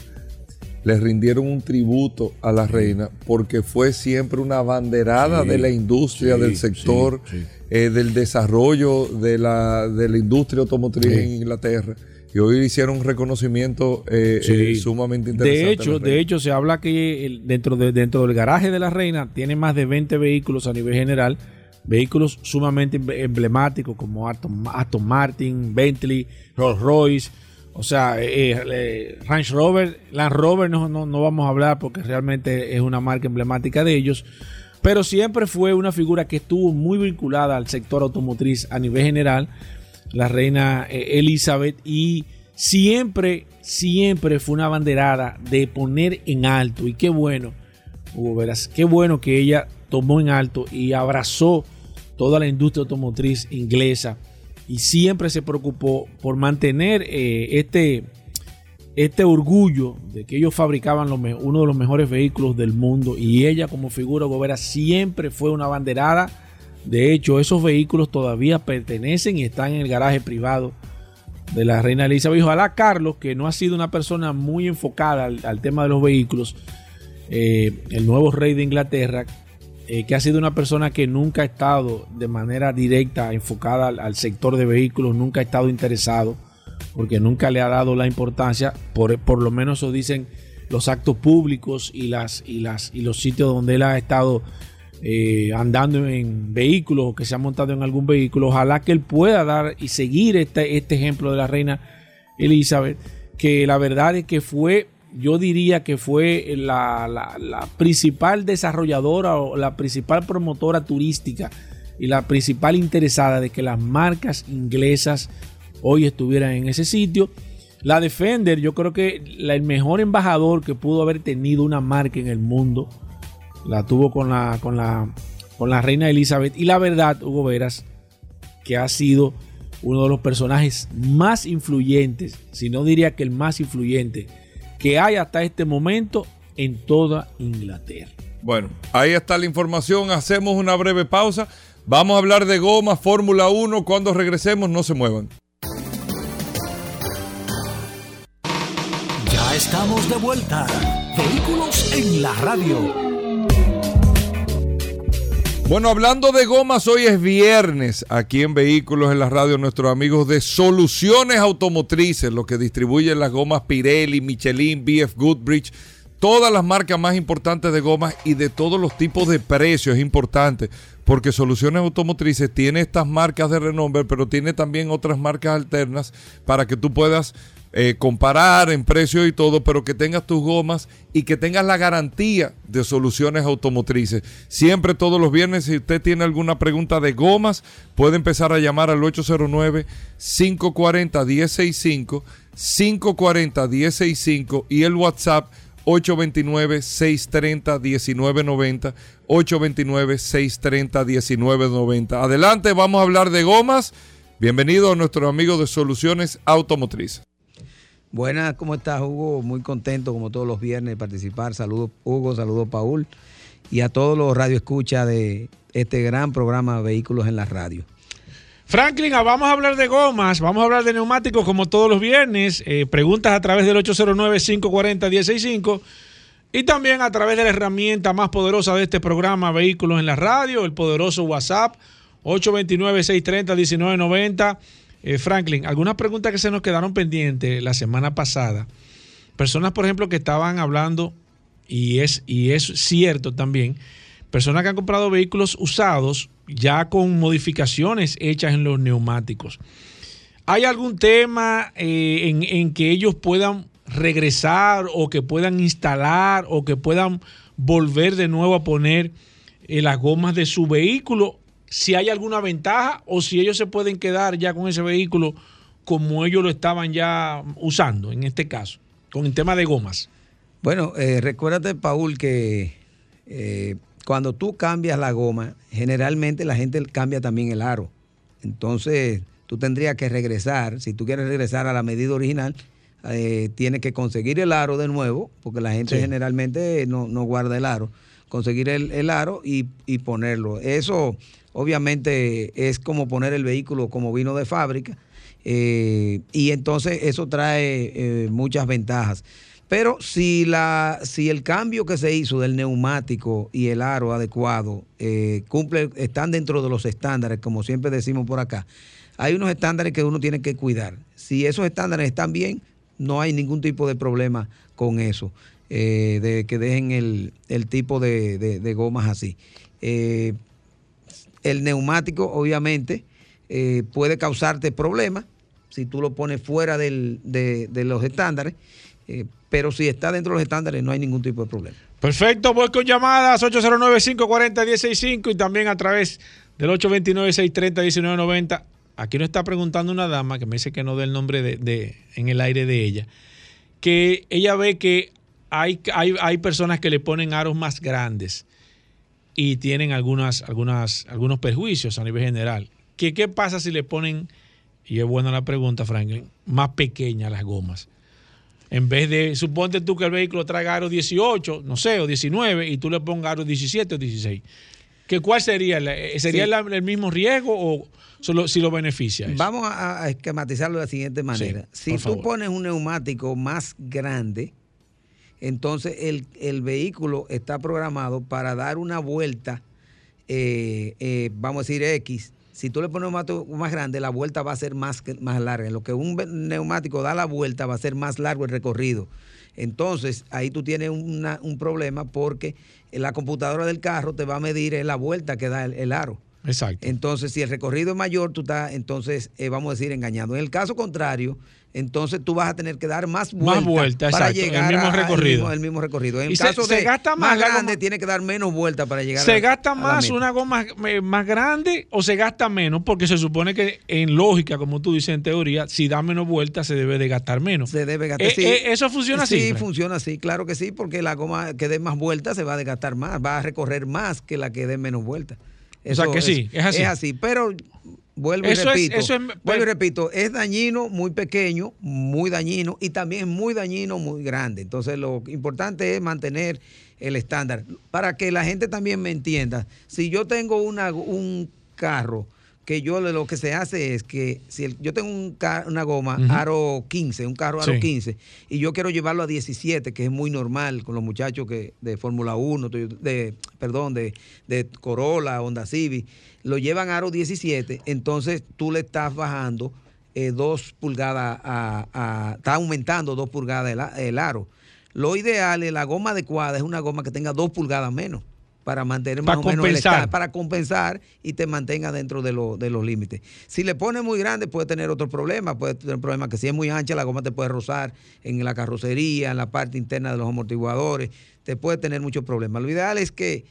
les rindieron un tributo a la reina porque fue siempre una banderada Sí, de la industria, sí, del sector, sí, eh, del desarrollo de la, de la industria automotriz en Inglaterra. Y hoy hicieron un reconocimiento eh, Sí. eh, sumamente interesante. De hecho, de hecho, se habla que dentro, de, dentro del garaje de la reina tiene más de 20 vehículos a nivel general, vehículos sumamente emble- emblemáticos como Aston, Aston Martin, Bentley, Rolls Royce, o sea, eh, eh, Range Rover, Land Rover no, no, no vamos a hablar porque realmente es una marca emblemática de ellos, pero siempre fue una figura que estuvo muy vinculada al sector automotriz a nivel general, la reina eh, Elizabeth, y siempre, siempre fue una banderada de poner en alto, y qué bueno, Hugo Veras, qué bueno que ella tomó en alto y abrazó toda la industria automotriz inglesa y siempre se preocupó por mantener eh, este, este orgullo de que ellos fabricaban uno de los mejores vehículos del mundo y ella como figura gobera siempre fue una banderada. De hecho, esos vehículos todavía pertenecen y están en el garaje privado de la reina Elizabeth. Ojalá Carlos, que no ha sido una persona muy enfocada al, al tema de los vehículos, eh, el nuevo rey de Inglaterra, eh, que ha sido una persona que nunca ha estado de manera directa enfocada al, al sector de vehículos, nunca ha estado interesado, porque nunca le ha dado la importancia, por, por lo menos eso dicen los actos públicos y, las, y, las, y los sitios donde él ha estado eh, andando en vehículos o que se ha montado en algún vehículo. Ojalá que él pueda dar y seguir este, este ejemplo de la reina Elizabeth, que la verdad es que fue, yo diría que fue la, la- principal desarrolladora o la principal promotora turística y la principal interesada de que las marcas inglesas hoy estuvieran en ese sitio. La Defender, yo creo que el mejor embajador que pudo haber tenido una marca en el mundo, la tuvo con la, con la, con la reina Elizabeth. Y la verdad, Hugo Veras, que ha sido uno de los personajes más influyentes, si no diría que el más influyente, que hay hasta este momento en toda Inglaterra. Bueno, ahí está la información. Hacemos una breve pausa. Vamos a hablar de goma, Fórmula 1. Cuando regresemos, no se muevan. Ya estamos de vuelta. Vehículos en la radio. Bueno, hablando de gomas, hoy es viernes aquí en Vehículos en la Radio, nuestros amigos de Soluciones Automotrices, los que distribuyen las gomas Pirelli, Michelin, BF Goodrich, todas las marcas más importantes de gomas y de todos los tipos de precios. Es importante porque Soluciones Automotrices tiene estas marcas de renombre, pero tiene también otras marcas alternas para que tú puedas eh, comparar en precio y todo, pero que tengas tus gomas y que tengas la garantía de soluciones automotrices. Siempre todos los viernes, si usted tiene alguna pregunta de gomas, puede empezar a llamar al 809-540-1065, 540-1065 y el WhatsApp 829-630-1990, 829-630-1990. Adelante, vamos a hablar de gomas. Bienvenido a nuestros amigos de Soluciones Automotrices. Buenas, ¿cómo estás, Hugo? Muy contento, como todos los viernes, de participar. Saludos, Hugo, saludos, Paul, y a todos los radioescuchas de este gran programa Vehículos en la Radio. Franklin, ah, vamos a hablar de gomas, vamos a hablar de neumáticos como todos los viernes. Eh, preguntas a través del 809-540-165 y también a través de la herramienta más poderosa de este programa Vehículos en la Radio, el poderoso WhatsApp 829-630-1990. Eh, Franklin, algunas preguntas que se nos quedaron pendientes la semana pasada. Personas, por ejemplo, que estaban hablando, y es, y es cierto también, personas que han comprado vehículos usados ya con modificaciones hechas en los neumáticos. ¿Hay algún tema eh, en, que ellos puedan regresar o que puedan instalar o que puedan volver de nuevo a poner eh, las gomas de su vehículo si hay alguna ventaja o si ellos se pueden quedar ya con ese vehículo como ellos lo estaban ya usando en este caso, con el tema de gomas. Bueno, eh, recuérdate, Paul, que eh, cuando tú cambias la goma, generalmente la gente cambia también el aro. Entonces, tú tendrías que regresar, si tú quieres regresar a la medida original, eh, tienes que conseguir el aro de nuevo, porque la gente Sí. generalmente no, no guarda el aro. Conseguir el, el aro y, y ponerlo. Eso, obviamente, es como poner el vehículo como vino de fábrica. eh, y entonces eso trae eh, muchas ventajas. Pero si, la, si el cambio que se hizo del neumático y el aro adecuado eh, cumple, están dentro de los estándares, como siempre decimos por acá, hay unos estándares que uno tiene que cuidar. Si esos estándares están bien, no hay ningún tipo de problema con eso, de que dejen el, el tipo de, de- gomas así. El neumático, obviamente, eh, puede causarte problemas si tú lo pones fuera del- de, los estándares, eh, pero si está dentro de los estándares no hay ningún tipo de problema. Perfecto, voy con llamadas 809-540-165 y también a través del 829-630-1990. Aquí nos está preguntando una dama que me dice que no dé el nombre de- en el aire de ella, que ella ve que hay, hay, hay personas que le ponen aros más grandes y tienen algunas, algunas, algunos perjuicios a nivel general. ¿Qué, ¿Qué pasa si le ponen, y es buena la pregunta, Franklin, más pequeñas las gomas? En vez de, suponte tú que el vehículo traiga aros 18, no sé, o 19, y tú le pongas aros 17 o 16. ¿Qué, ¿Cuál sería? eh, ¿Sería Sí. la- el mismo riesgo o solo, si lo beneficia? eso? Vamos a, a esquematizarlo de la siguiente manera. si tú favor. pones un neumático más grande, entonces el, el vehículo está programado para dar una vuelta, eh, eh, vamos a decir X. Si tú le pones un neumático más grande, la vuelta va a ser más, más larga. En lo que un neumático da la vuelta, va a ser más largo el recorrido. Entonces, ahí tú tienes una- un problema porque la computadora del carro te va a medir la vuelta que da el- el aro. Exacto. Entonces, si el recorrido es mayor, tú estás, entonces, eh, vamos a decir, engañando. En el caso contrario, entonces tú vas a tener que dar más vueltas vueltas, para exacto, el llegar mismo a- recorrido. mismo- el mismo recorrido. En Y el se- caso se de gasta más más grande, goma- tiene que dar menos vueltas para llegar ¿Se a- gasta más una goma eh, más grande o se gasta menos? Porque se supone que en lógica, como tú dices en teoría, si da menos vueltas se debe de gastar menos. Se debe gastar. Eh, sí. eh, ¿Eso funciona así? Sí, funciona así, claro que sí, porque la goma que dé más vueltas se va a desgastar más, va a recorrer más que la que dé menos vueltas. O sea que sí, es así. Es así, pero vuelvo y Eso es- repito. eso es- vuelvo y repito, es dañino muy pequeño, muy dañino y también es muy dañino muy grande. Entonces lo importante es mantener el estándar. Para que la gente también me entienda, si yo tengo una, un carro que yo lo que se hace es que si el- yo tengo un una goma aro 15, un carro aro Sí. 15 y yo quiero llevarlo a 17, que es muy normal con los muchachos que de Fórmula 1, de perdón, de, de Corolla, Honda Civic, lo llevan a aro 17, entonces tú le estás bajando eh, dos pulgadas, a, a- está aumentando dos pulgadas el aro. Lo ideal es la goma adecuada es una goma que tenga dos pulgadas menos para mantener más Para o menos el compensar. estándar, para compensar y te mantenga dentro de, lo- de los límites. Si le pones muy grande puede tener otro problema, puede tener problemas que si es muy ancha la goma te puede rozar en la carrocería, en la parte interna de los amortiguadores, te puede tener muchos problemas. Lo ideal es que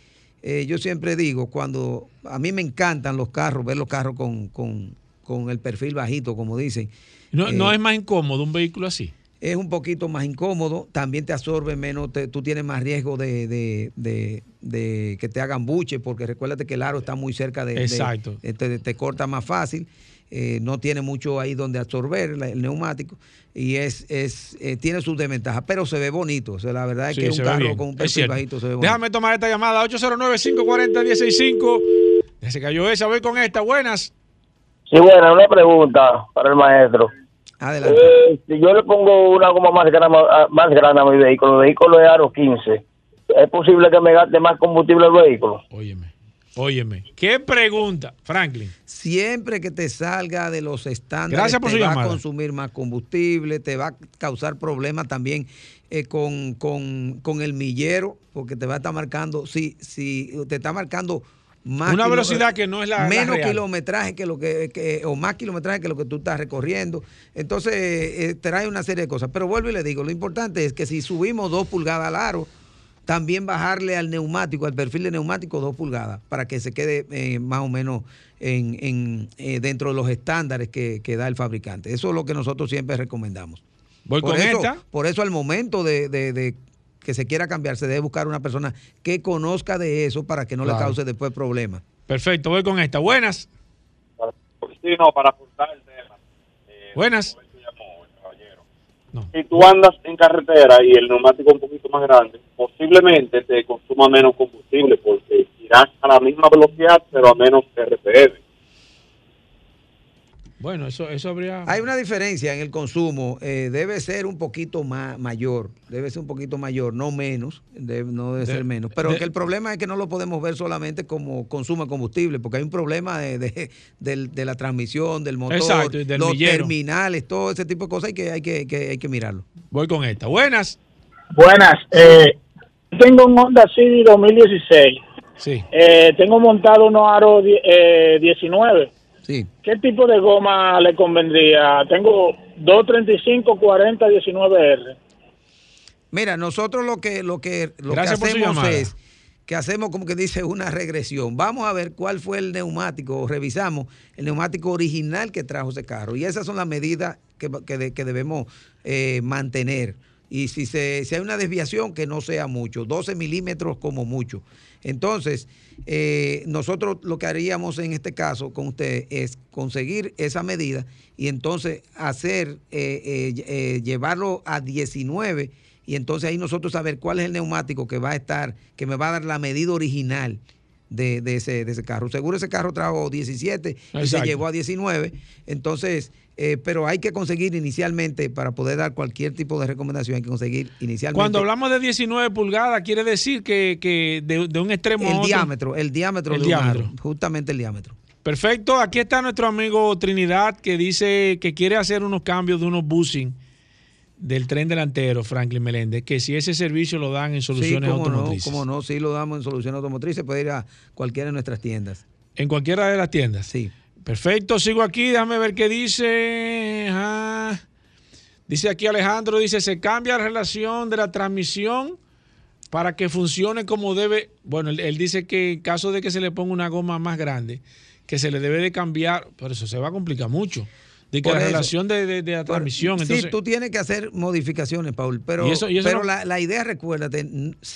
eh, yo siempre digo, cuando a mí me encantan los carros, ver los carros con, con- con el perfil bajito, como dicen. No, no Eh, es más incómodo un vehículo así. Es un poquito más incómodo, también te absorbe menos, te- tú tienes más riesgo de, de- de- de que te hagan buche, porque recuérdate que el aro está muy cerca de... Exacto. de- te, te corta más fácil, eh, no tiene mucho ahí donde absorber la- el neumático y es, es eh, tiene sus desventajas, pero se ve bonito. O sea, la verdad es Sí, que un carro bien, con un perfil bajito se ve bonito. Déjame tomar esta llamada, 809-540-165. Ya se cayó esa, voy con esta. Buenas. Sí, bueno, una pregunta para el maestro. Adelante. Eh, si yo le pongo una goma más grande, a- más grande a mi vehículo, el vehículo es aro 15, ¿es posible que me gaste más combustible el vehículo? Óyeme, óyeme. ¿Qué pregunta, Franklin? Siempre que te salga de los estándares, Gracias por te su va llamada. a consumir más combustible, te va a causar problemas también eh, con, con- con el millero, porque te va a estar marcando, si, si te está marcando más Una velocidad que no es la- la menos real. kilometraje que lo que, que- o más kilometraje que lo que tú estás recorriendo. Entonces eh, trae una serie de cosas. Pero vuelvo y le digo, lo importante es que si subimos dos pulgadas al aro, también bajarle al neumático, al perfil de neumático dos pulgadas, para que se quede eh, más o menos en, en, eh, dentro de los estándares que, que da el fabricante. Eso es lo que nosotros siempre recomendamos. Voy por con eso, esta. Por eso al momento de, de- de que se quiera cambiar, se debe buscar una persona que conozca de eso para que no le Claro. cause después problemas. Perfecto, voy con esta. Buenas. Sí, no, para apuntar el tema. Buenas. Si tú andas en carretera y el neumático es un poquito más grande, posiblemente te consuma menos combustible porque irás a la misma velocidad pero a menos RPM. Bueno, eso, eso habría. Hay una diferencia en el consumo, eh, debe ser un poquito más mayor, debe ser un poquito mayor, no menos, debe- no debe De- ser menos. Pero de- que el problema es que no lo podemos ver solamente como consumo de combustible, porque hay un problema de, de- la transmisión, del motor, Exacto, del los millero. terminales, todo ese tipo de cosas hay que, hay que, que- hay que mirarlo. Voy con esta. Buenas. Buenas. Eh, tengo un Honda Civic 2016. Sí. Eh, tengo montado unos aro eh, 19. Sí. ¿Qué tipo de goma le convendría? Tengo 235 40 19R. Mira, nosotros lo que lo que lo que Gracias hacemos es que hacemos como que dice una regresión. Vamos a ver cuál fue el neumático, o revisamos el neumático original que trajo ese carro. Y esas son las medidas que, que de- que debemos eh, mantener. Y si, se, si hay una desviación, que no sea mucho, 12 milímetros como mucho. Entonces, eh, nosotros lo que haríamos en este caso con usted es conseguir esa medida y entonces hacer, eh, eh, llevarlo a 19 y entonces ahí nosotros saber cuál es el neumático que va a estar, que me va a dar la medida original de, de ese, de ese carro. Seguro ese carro trajo 17 y se llevó a 19. Entonces, eh, pero hay que conseguir inicialmente, para poder dar cualquier tipo de recomendación, hay que conseguir inicialmente Cuando hablamos de 19 pulgadas, quiere decir que, que de, de un extremo a el otro. diámetro, el diámetro El de un diámetro. aro, justamente el diámetro. Perfecto. Aquí está nuestro amigo Trinidad que dice que quiere hacer unos cambios de unos busing del tren delantero, Franklin Meléndez, que si ese servicio lo dan en soluciones sí, cómo no, automotrices. cómo no, sí lo damos en soluciones automotrices, puede ir a cualquiera de nuestras tiendas. En cualquiera de las tiendas. Sí. Perfecto, sigo aquí, déjame ver qué dice. Dice aquí Alejandro, dice, se cambia la relación de la transmisión para que funcione como debe. Bueno, él, él dice que en caso de que se le ponga una goma más grande, que se le debe de cambiar, pero eso se va a complicar mucho. De que la relación de, de- de la transmisión. Sí, entonces, tú tienes que hacer modificaciones, Paul, pero, Y eso- y eso pero no- la, la idea, recuérdate,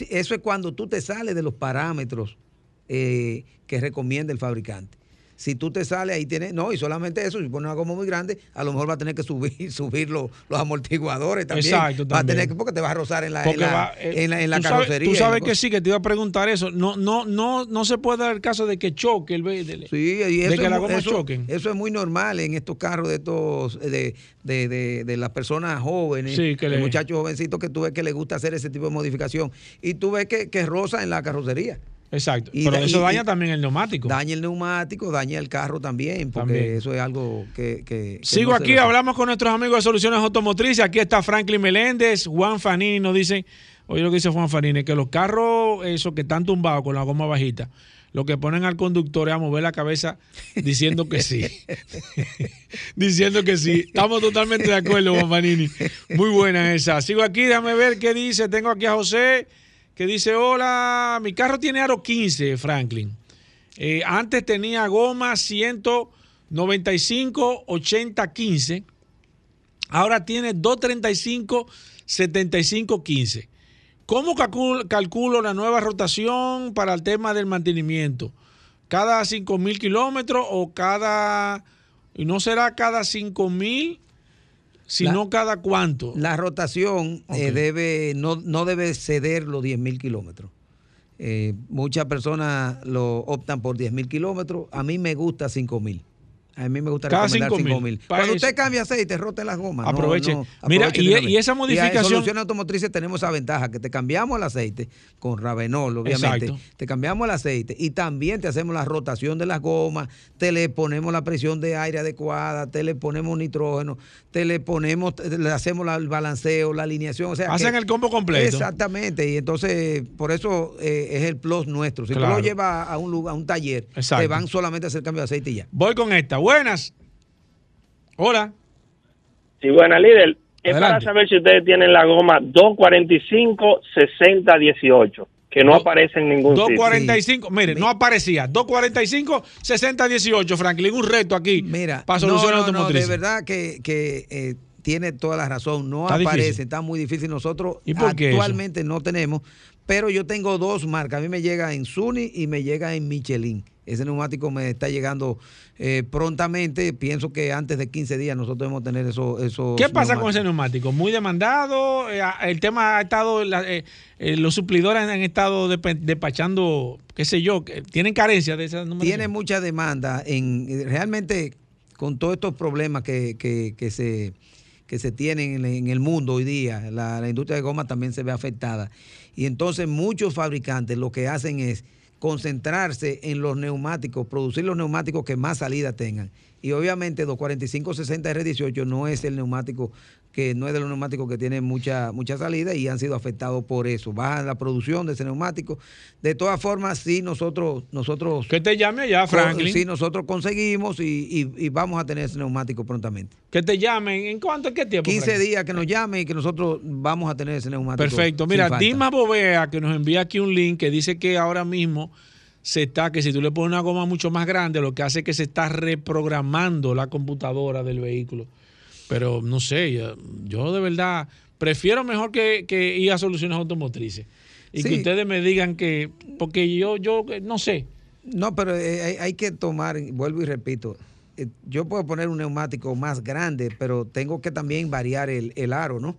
eso es cuando tú te sales de los parámetros eh, que recomienda el fabricante. Si tú te sales, ahí tienes, no, y solamente eso, si pones una goma muy grande, a lo mejor va a tener que subir, subir los, los amortiguadores también. Exacto, Va a tener también. que, porque te va a rozar en la, en la, va, eh, en la, en la tú sabes- carrocería. Tú y sabes que sí, que te iba a preguntar eso. No, no, no, no se puede dar el caso de que choque el vehículo. Sí, y de eso, que es la goma eso- choquen. eso es muy normal en estos carros de estos de, de, de- de las personas jóvenes, Sí, que de le- muchachos jovencitos que tú ves que les gusta hacer ese tipo de modificación y tú ves que, que roza en la carrocería. Exacto. Y Pero da- eso y- daña también el neumático. Daña el neumático, daña el carro también, porque También. eso es algo que... que- que Sigo no aquí, hablamos con nuestros amigos de Soluciones Automotrices. Aquí está Franklin Meléndez, Juan Fanini nos dicen, oye lo que dice Juan Fanini, que los carros, esos que están tumbados con la goma bajita, lo que ponen al conductor es a mover la cabeza diciendo que sí. diciendo que sí. Estamos totalmente de acuerdo, Juan Fanini. Muy buena esa. Sigo aquí, déjame ver qué dice. Tengo aquí a José, que dice, hola, mi carro tiene aro 15, Franklin. Eh, antes tenía goma 195 80 15. Ahora tiene 235 75 15. ¿Cómo calculo, calculo la nueva rotación para el tema del mantenimiento? ¿Cada 5 mil kilómetros o cada... No será cada 5 mil, sino La- cada cuánto? La rotación eh, debe no, no debe ceder los 10 mil kilómetros. Eh, muchas personas lo optan por 10 mil kilómetros. A mí me gusta 5 mil. A mí me gusta Cada recomendar 5.000. 5 mil. Cuando usted cambia aceite, rote las gomas. Aproveche. no, Mira, y- vez. esa en modificación- Soluciones Automotrices tenemos esa ventaja, que te cambiamos el aceite con Ravenol, obviamente. Exacto. Te cambiamos el aceite y también te hacemos la rotación de las gomas, te le ponemos la presión de aire adecuada, te le ponemos nitrógeno, te le ponemos, te- le hacemos el balanceo, la alineación. O sea, Hacen que- el combo completo. Exactamente, y entonces por eso eh, es el plus nuestro. Si tú lo llevas a un lugar, a un taller, Exacto. te van solamente a hacer cambio de aceite y ya. Voy con esta. Buenas. Hola. Sí, buena líder. Es para Adelante. saber si ustedes tienen la goma 245-60-18, que no aparece en ningún sitio. 245, mire, no aparecía. 245 60 18, Franklin, un reto aquí Mira, para no, soluciones no, no, automotrices. de verdad que, que, eh, tiene toda la razón. No Está aparece, difícil. está muy difícil. Nosotros actualmente no tenemos, pero yo tengo dos marcas. A mí me llega en Suni y me llega en Michelin. Ese neumático me está llegando eh, prontamente. Pienso que antes de 15 días nosotros debemos tener eso. esos ¿Qué pasa con ese neumático? Muy demandado. eh, el tema ha estado, la- eh, los suplidores han estado despachando, qué sé yo, tienen carencia de esa numeración. tiene mucha demanda en realmente con todos estos problemas que, que- que se que se tienen en, en el mundo hoy día, la, la industria de goma también se ve afectada. Y entonces muchos fabricantes lo que hacen es concentrarse en los neumáticos, producir los neumáticos que más salida tengan. Y obviamente 245-60 R18 no es el neumático que no es de los neumáticos que tienen mucha mucha salida y han sido afectados por eso. Baja la producción de ese neumático. De todas formas, sí nosotros nosotros Que te llame allá, Franklin. Sí, nosotros conseguimos y, y- y vamos a tener ese neumático prontamente. Que te llamen. ¿En cuánto? ¿En qué tiempo? 15 Franklin? días que nos llamen y que nosotros vamos a tener ese neumático. Perfecto. Mira. Dima Bovea, que nos envía aquí un link que dice que ahora mismo se está, que si tú le pones una goma mucho más grande, lo que hace es que se está reprogramando la computadora del vehículo. Pero no sé, yo, yo de verdad prefiero mejor que, que ir a soluciones automotrices. Y que ustedes me digan que, porque yo, yo no sé. No, pero eh, hay, hay que tomar, vuelvo y repito, eh, yo puedo poner un neumático más grande, pero tengo que también variar el, el aro, ¿no?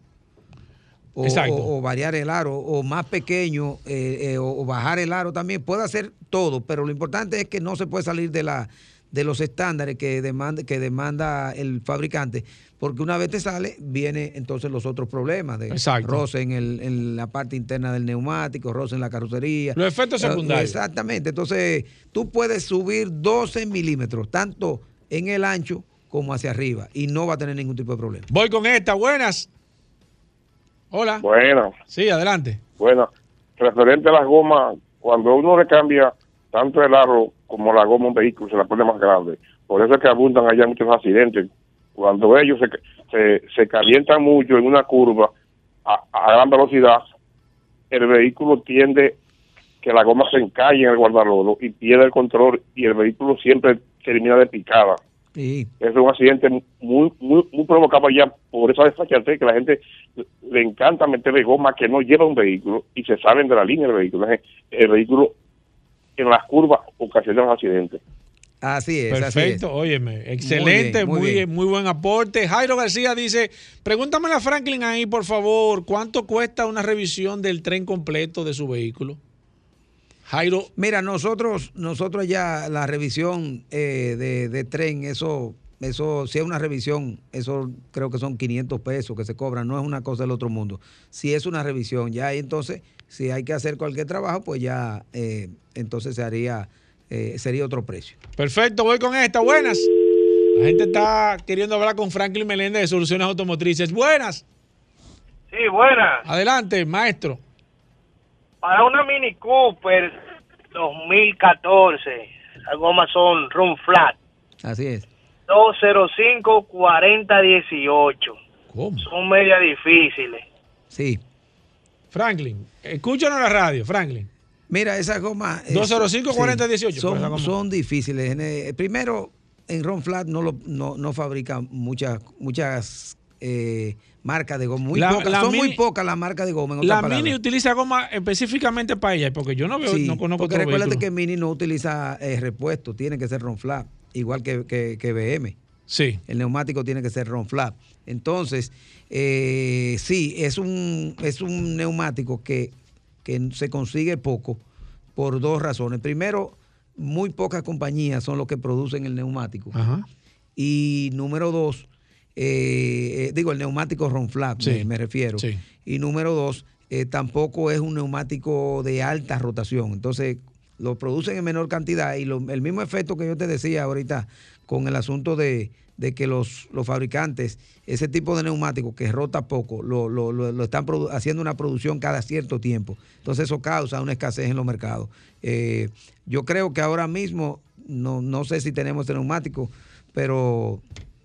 O, o- o variar el aro, o más pequeño, eh, eh, o, o bajar el aro también. Puede hacer todo, pero lo importante es que no se puede salir de la de los estándares que demanda, que demanda el fabricante, porque una vez te sale, viene entonces los otros problemas de Exacto. roce en, el- en la parte interna del neumático, roce en la carrocería. Los efectos secundarios. Exactamente. Entonces, tú puedes subir 12 milímetros, tanto en el ancho como hacia arriba, y no va a tener ningún tipo de problema. Voy con esta, buenas. Hola. Bueno, Sí, adelante. bueno, referente a las gomas, cuando uno le cambia tanto el aro como la goma un vehículo, se la pone más grande. Por eso es que abundan allá muchos accidentes. Cuando ellos se, se, se calientan mucho en una curva a, a gran velocidad, el vehículo tiende que la goma se encalle en el guardalodo y pierde el control y el vehículo siempre termina de picada. Sí. Es un accidente muy muy muy provocado ya por esa desfachatez que la gente le encanta meterle goma que no lleva un vehículo y se salen de la línea del vehículo. El vehículo en las curvas ocasionan accidentes. Así es. Perfecto, óyeme, excelente, muy, muy muy, bien. buen aporte. Jairo García dice, pregúntame a Franklin ahí, por favor, ¿cuánto cuesta una revisión del tren completo de su vehículo? Jairo. Mira, nosotros, nosotros ya la revisión eh, de, de tren, eso, eso, si es una revisión, eso creo que son 500 pesos que se cobran, no es una cosa del otro mundo. Si es una revisión, ya ahí entonces, si hay que hacer cualquier trabajo, pues ya, eh, entonces se haría, eh, sería otro precio. Perfecto, voy con esta. Buenas. La gente está queriendo hablar con Franklin Meléndez de Soluciones Automotrices. Buenas. Sí, buena. Adelante, maestro. Para una Mini Cooper 2014, las gomas son Run Flat. Así es. 205-4018. ¿Cómo? Son media difíciles. Sí. Franklin, escúchanos la radio, Franklin. Mira, esas gomas. eh, 205-4018, sí, pues, son, goma. son difíciles. En, eh, primero, en Ron Flat no, lo, no, no fabrican muchas, muchas eh, marcas de goma. Muy La- pocas, la son mini- muy pocas las marcas de goma. En La. Mini utiliza goma específicamente para ella, porque yo no veo, Sí, no conozco porque recuérdate vehículo. que Mini no utiliza eh, repuesto, tiene que ser Ron Flat, igual que, que, que BM. Sí. El neumático tiene que ser Ron Flat. Entonces, eh, sí, es un, es un neumático que, que se consigue poco por dos razones. Primero, muy pocas compañías son los que producen el neumático. Ajá. Y número dos, eh, eh, digo, el neumático Ron Flat, Sí, me, me refiero. sí. Y número dos, tampoco es un neumático de alta rotación. Entonces, lo producen en menor cantidad y el mismo efecto que yo te decía ahorita con el asunto de, de que los, los fabricantes, ese tipo de neumático que rota poco, lo, lo- lo- están haciendo una producción cada cierto tiempo. Entonces eso causa una escasez en los mercados. Eh, yo creo que ahora mismo, no, no sé si tenemos ese neumático, pero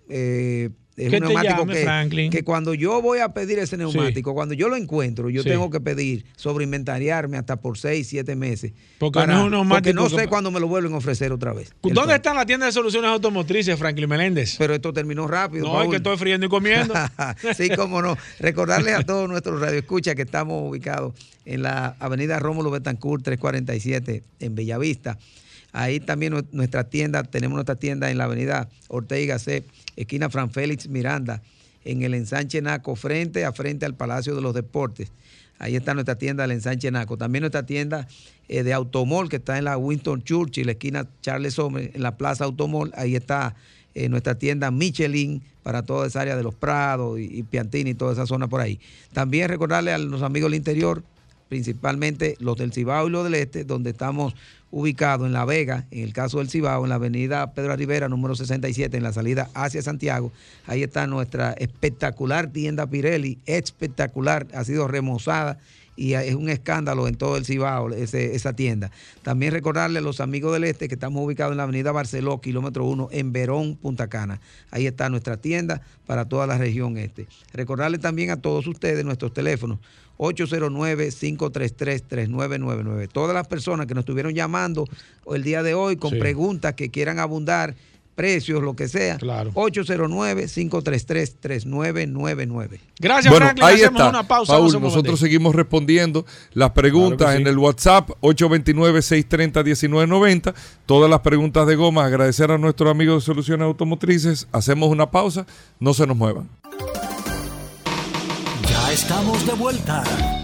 eh, es un neumático llame, que, cuando yo voy a pedir ese neumático, cuando yo lo encuentro, yo Sí. tengo que pedir sobre inventariarme hasta por 6, 7 meses. Porque no es un neumático porque no sé cuándo me lo vuelven a ofrecer otra vez. ¿Dónde está la tienda de soluciones automotrices, Franklin Meléndez? Pero esto terminó rápido. No, es que estoy friendo y comiendo. sí, cómo no. Recordarles a todos nuestros radioescuchas que estamos ubicados en la avenida Rómulo Betancourt 347 en Bellavista. Ahí también nu- nuestra tienda, tenemos nuestra tienda en la avenida Ortega C, esquina Fran Félix Miranda, en el ensanche Naco, frente a frente al Palacio de los Deportes. Ahí está nuestra tienda del ensanche Naco. También nuestra tienda eh, de Automol, que está en la Winston Churchill, la esquina Charles Sommer, en la Plaza Automol. Ahí está eh, nuestra tienda Michelin para toda esa área de los Prados y, y Piantini y toda esa zona por ahí. También recordarle a los amigos del interior, principalmente los del Cibao y los del Este, donde estamos ubicados en La Vega, en el caso del Cibao, en la avenida Pedro Rivera, número 67, en la salida hacia Santiago. Ahí está nuestra espectacular tienda Pirelli, espectacular, ha sido remozada y es un escándalo en todo el Cibao esa tienda. También recordarle a los amigos del Este que estamos ubicados en la avenida Barceló, kilómetro 1, en Verón, Punta Cana. Ahí está nuestra tienda para toda la región este. Recordarle también a todos ustedes nuestros teléfonos 809-533-3999. Todas las personas que nos estuvieron llamando el día de hoy con Sí. preguntas que quieran abundar, precios, lo que sea, 809-533-3999. Gracias, bueno, Franklin. ahí Hacemos está. una pausa. Paul, un nosotros seguimos respondiendo las preguntas Claro sí. en el WhatsApp 829-630-1990. Todas las preguntas de goma. Agradecer a nuestros amigos de Soluciones Automotrices. Hacemos una pausa. No se nos muevan. Estamos de vuelta.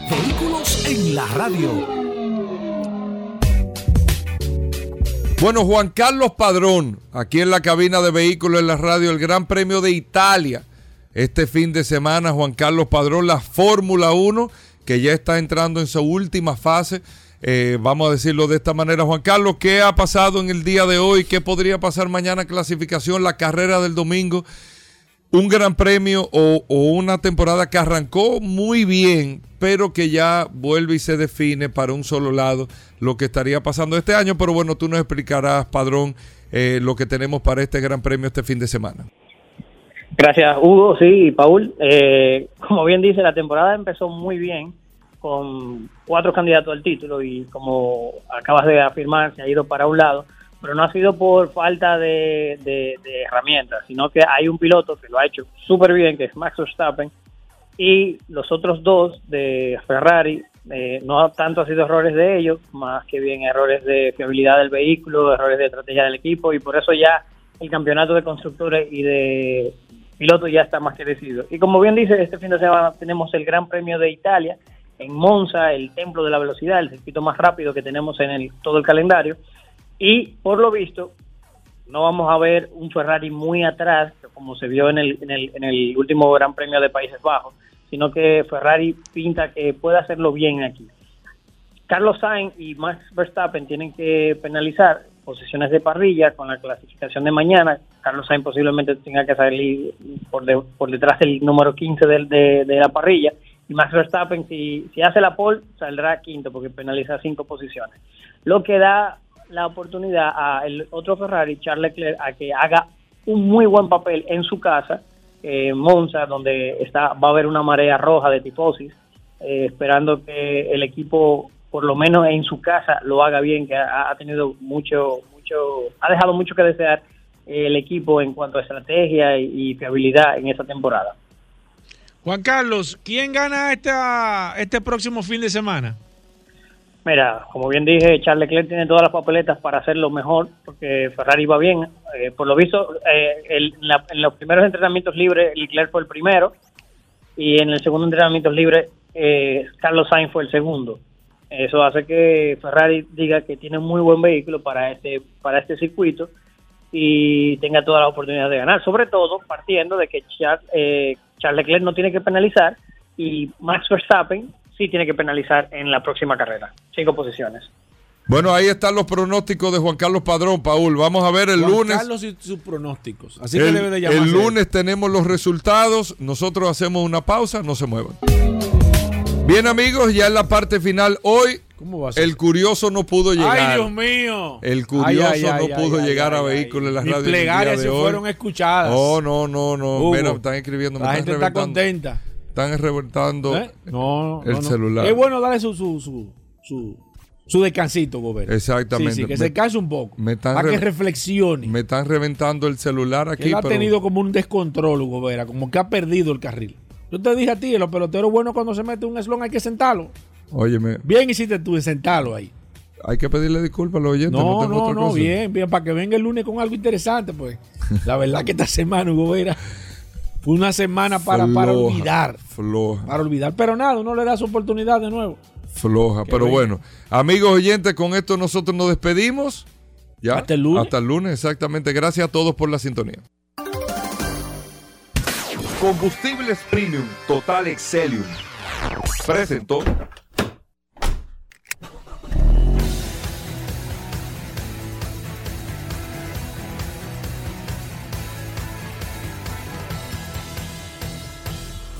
Vehículos en la radio. Bueno, Juan Carlos Padrón, aquí en la cabina de vehículos en la radio, el Gran Premio de Italia. Este fin de semana, Juan Carlos Padrón, la Fórmula 1, que ya está entrando en su última fase. Eh, vamos a decirlo de esta manera, Juan Carlos, ¿qué ha pasado en el día de hoy? ¿Qué podría pasar mañana? Clasificación, la carrera del domingo. Un gran premio o, una temporada que arrancó muy bien, pero que ya vuelve y se define para un solo lado lo que estaría pasando este año. Pero bueno, tú nos explicarás, Padrón, eh, lo que tenemos para este gran premio este fin de semana. Gracias, Hugo. Sí, Paul. Eh, como bien dice, la temporada empezó muy bien con cuatro candidatos al título y como acabas de afirmar, se ha ido para un lado, pero no ha sido por falta de, de- de herramientas, sino que hay un piloto que lo ha hecho súper bien, que es Max Verstappen, y los otros dos de Ferrari Eh, no tanto ha sido errores de ellos, más que bien errores de fiabilidad del vehículo, errores de estrategia del equipo y por eso ya el campeonato de constructores y de pilotos ya está más que decidido. Y como bien dice, este fin de semana tenemos el Gran Premio de Italia en Monza, el templo de la velocidad, el circuito más rápido que tenemos en el, todo el calendario. Y por lo visto, no vamos a ver un Ferrari muy atrás, como se vio en el, en el, en el último Gran Premio de Países Bajos, sino que Ferrari pinta que puede hacerlo bien aquí. Carlos Sainz y Max Verstappen tienen que penalizar posiciones de parrilla con la clasificación de mañana. Carlos Sainz posiblemente tenga que salir por, de- por detrás del número 15 del- de, de la parrilla. Y Max Verstappen, si, si hace la pole, saldrá quinto porque penaliza cinco posiciones. Lo que da la oportunidad a el otro Ferrari, Charles Leclerc, a que haga un muy buen papel en su casa, eh, Monza, donde está va a haber una marea roja de tifosis, eh, esperando que el equipo, por lo menos en su casa, lo haga bien, que ha, tenido mucho, mucho, ha dejado mucho que desear el equipo en cuanto a estrategia y, y fiabilidad en esta temporada. Juan Carlos, ¿quién gana esta, este próximo fin de semana? Mira, como bien dije, Charles Leclerc tiene todas las papeletas para hacerlo mejor, porque Ferrari va bien. Eh, por lo visto, eh, el- en, la- en los primeros entrenamientos libres, Leclerc fue el primero, y en el segundo entrenamiento libre, eh, Carlos Sainz fue el segundo. Eso hace que Ferrari diga que tiene un muy buen vehículo para este, para este circuito y tenga todas las oportunidades de ganar, sobre todo partiendo de que Char- eh, Charles Leclerc no tiene que penalizar y Max Verstappen sí tiene que penalizar en la próxima carrera. Cinco posiciones. Bueno, ahí están los pronósticos de Juan Carlos Padrón, Paul. Vamos a ver el Juan lunes. Carlos y sus pronósticos. Así el, que debe de llamarse. el lunes tenemos los resultados. Nosotros hacemos una pausa, no se muevan. Bien, amigos, ya en la parte final. Hoy, ¿Cómo va a ser? el curioso no pudo llegar. Ay, Dios mío. El curioso Ay, ay, ay, no pudo ay, llegar ay, a vehículos en la Mis radio. en el día plegarias se hoy. fueron escuchadas. Oh, no, no, no. Hugo, Mira, están escribiendo. me La están gente está contenta. Están reventando ¿Eh? No, el no, no. celular. Es bueno darle su, su, su, su, su descansito, gobierno. Exactamente. Sí, sí, que Me- se canse un poco. me están para que re- reflexione. Me están reventando el celular aquí. Él ha pero- tenido como un descontrol, Hugo Vera, como que ha perdido el carril. Yo te dije a ti, los peloteros buenos cuando se mete un slon hay que sentarlo. Óyeme, Bien hiciste tú de sentarlo ahí. hay que pedirle disculpas a los oyentes. No, No, tengo no, otra no, cosa. bien, bien, para que venga el lunes con algo interesante, pues. La verdad que esta semana, Hugo Vera, fue una semana para, para olvidar. Floja. Para olvidar. Pero nada, uno le da su oportunidad de nuevo. Floja, Qué pero bien. bueno. Amigos oyentes, con esto nosotros nos despedimos. ¿Ya? Hasta el lunes. Hasta el lunes, exactamente. Gracias a todos por la sintonía. Combustibles Premium Total Excelium. Presentó.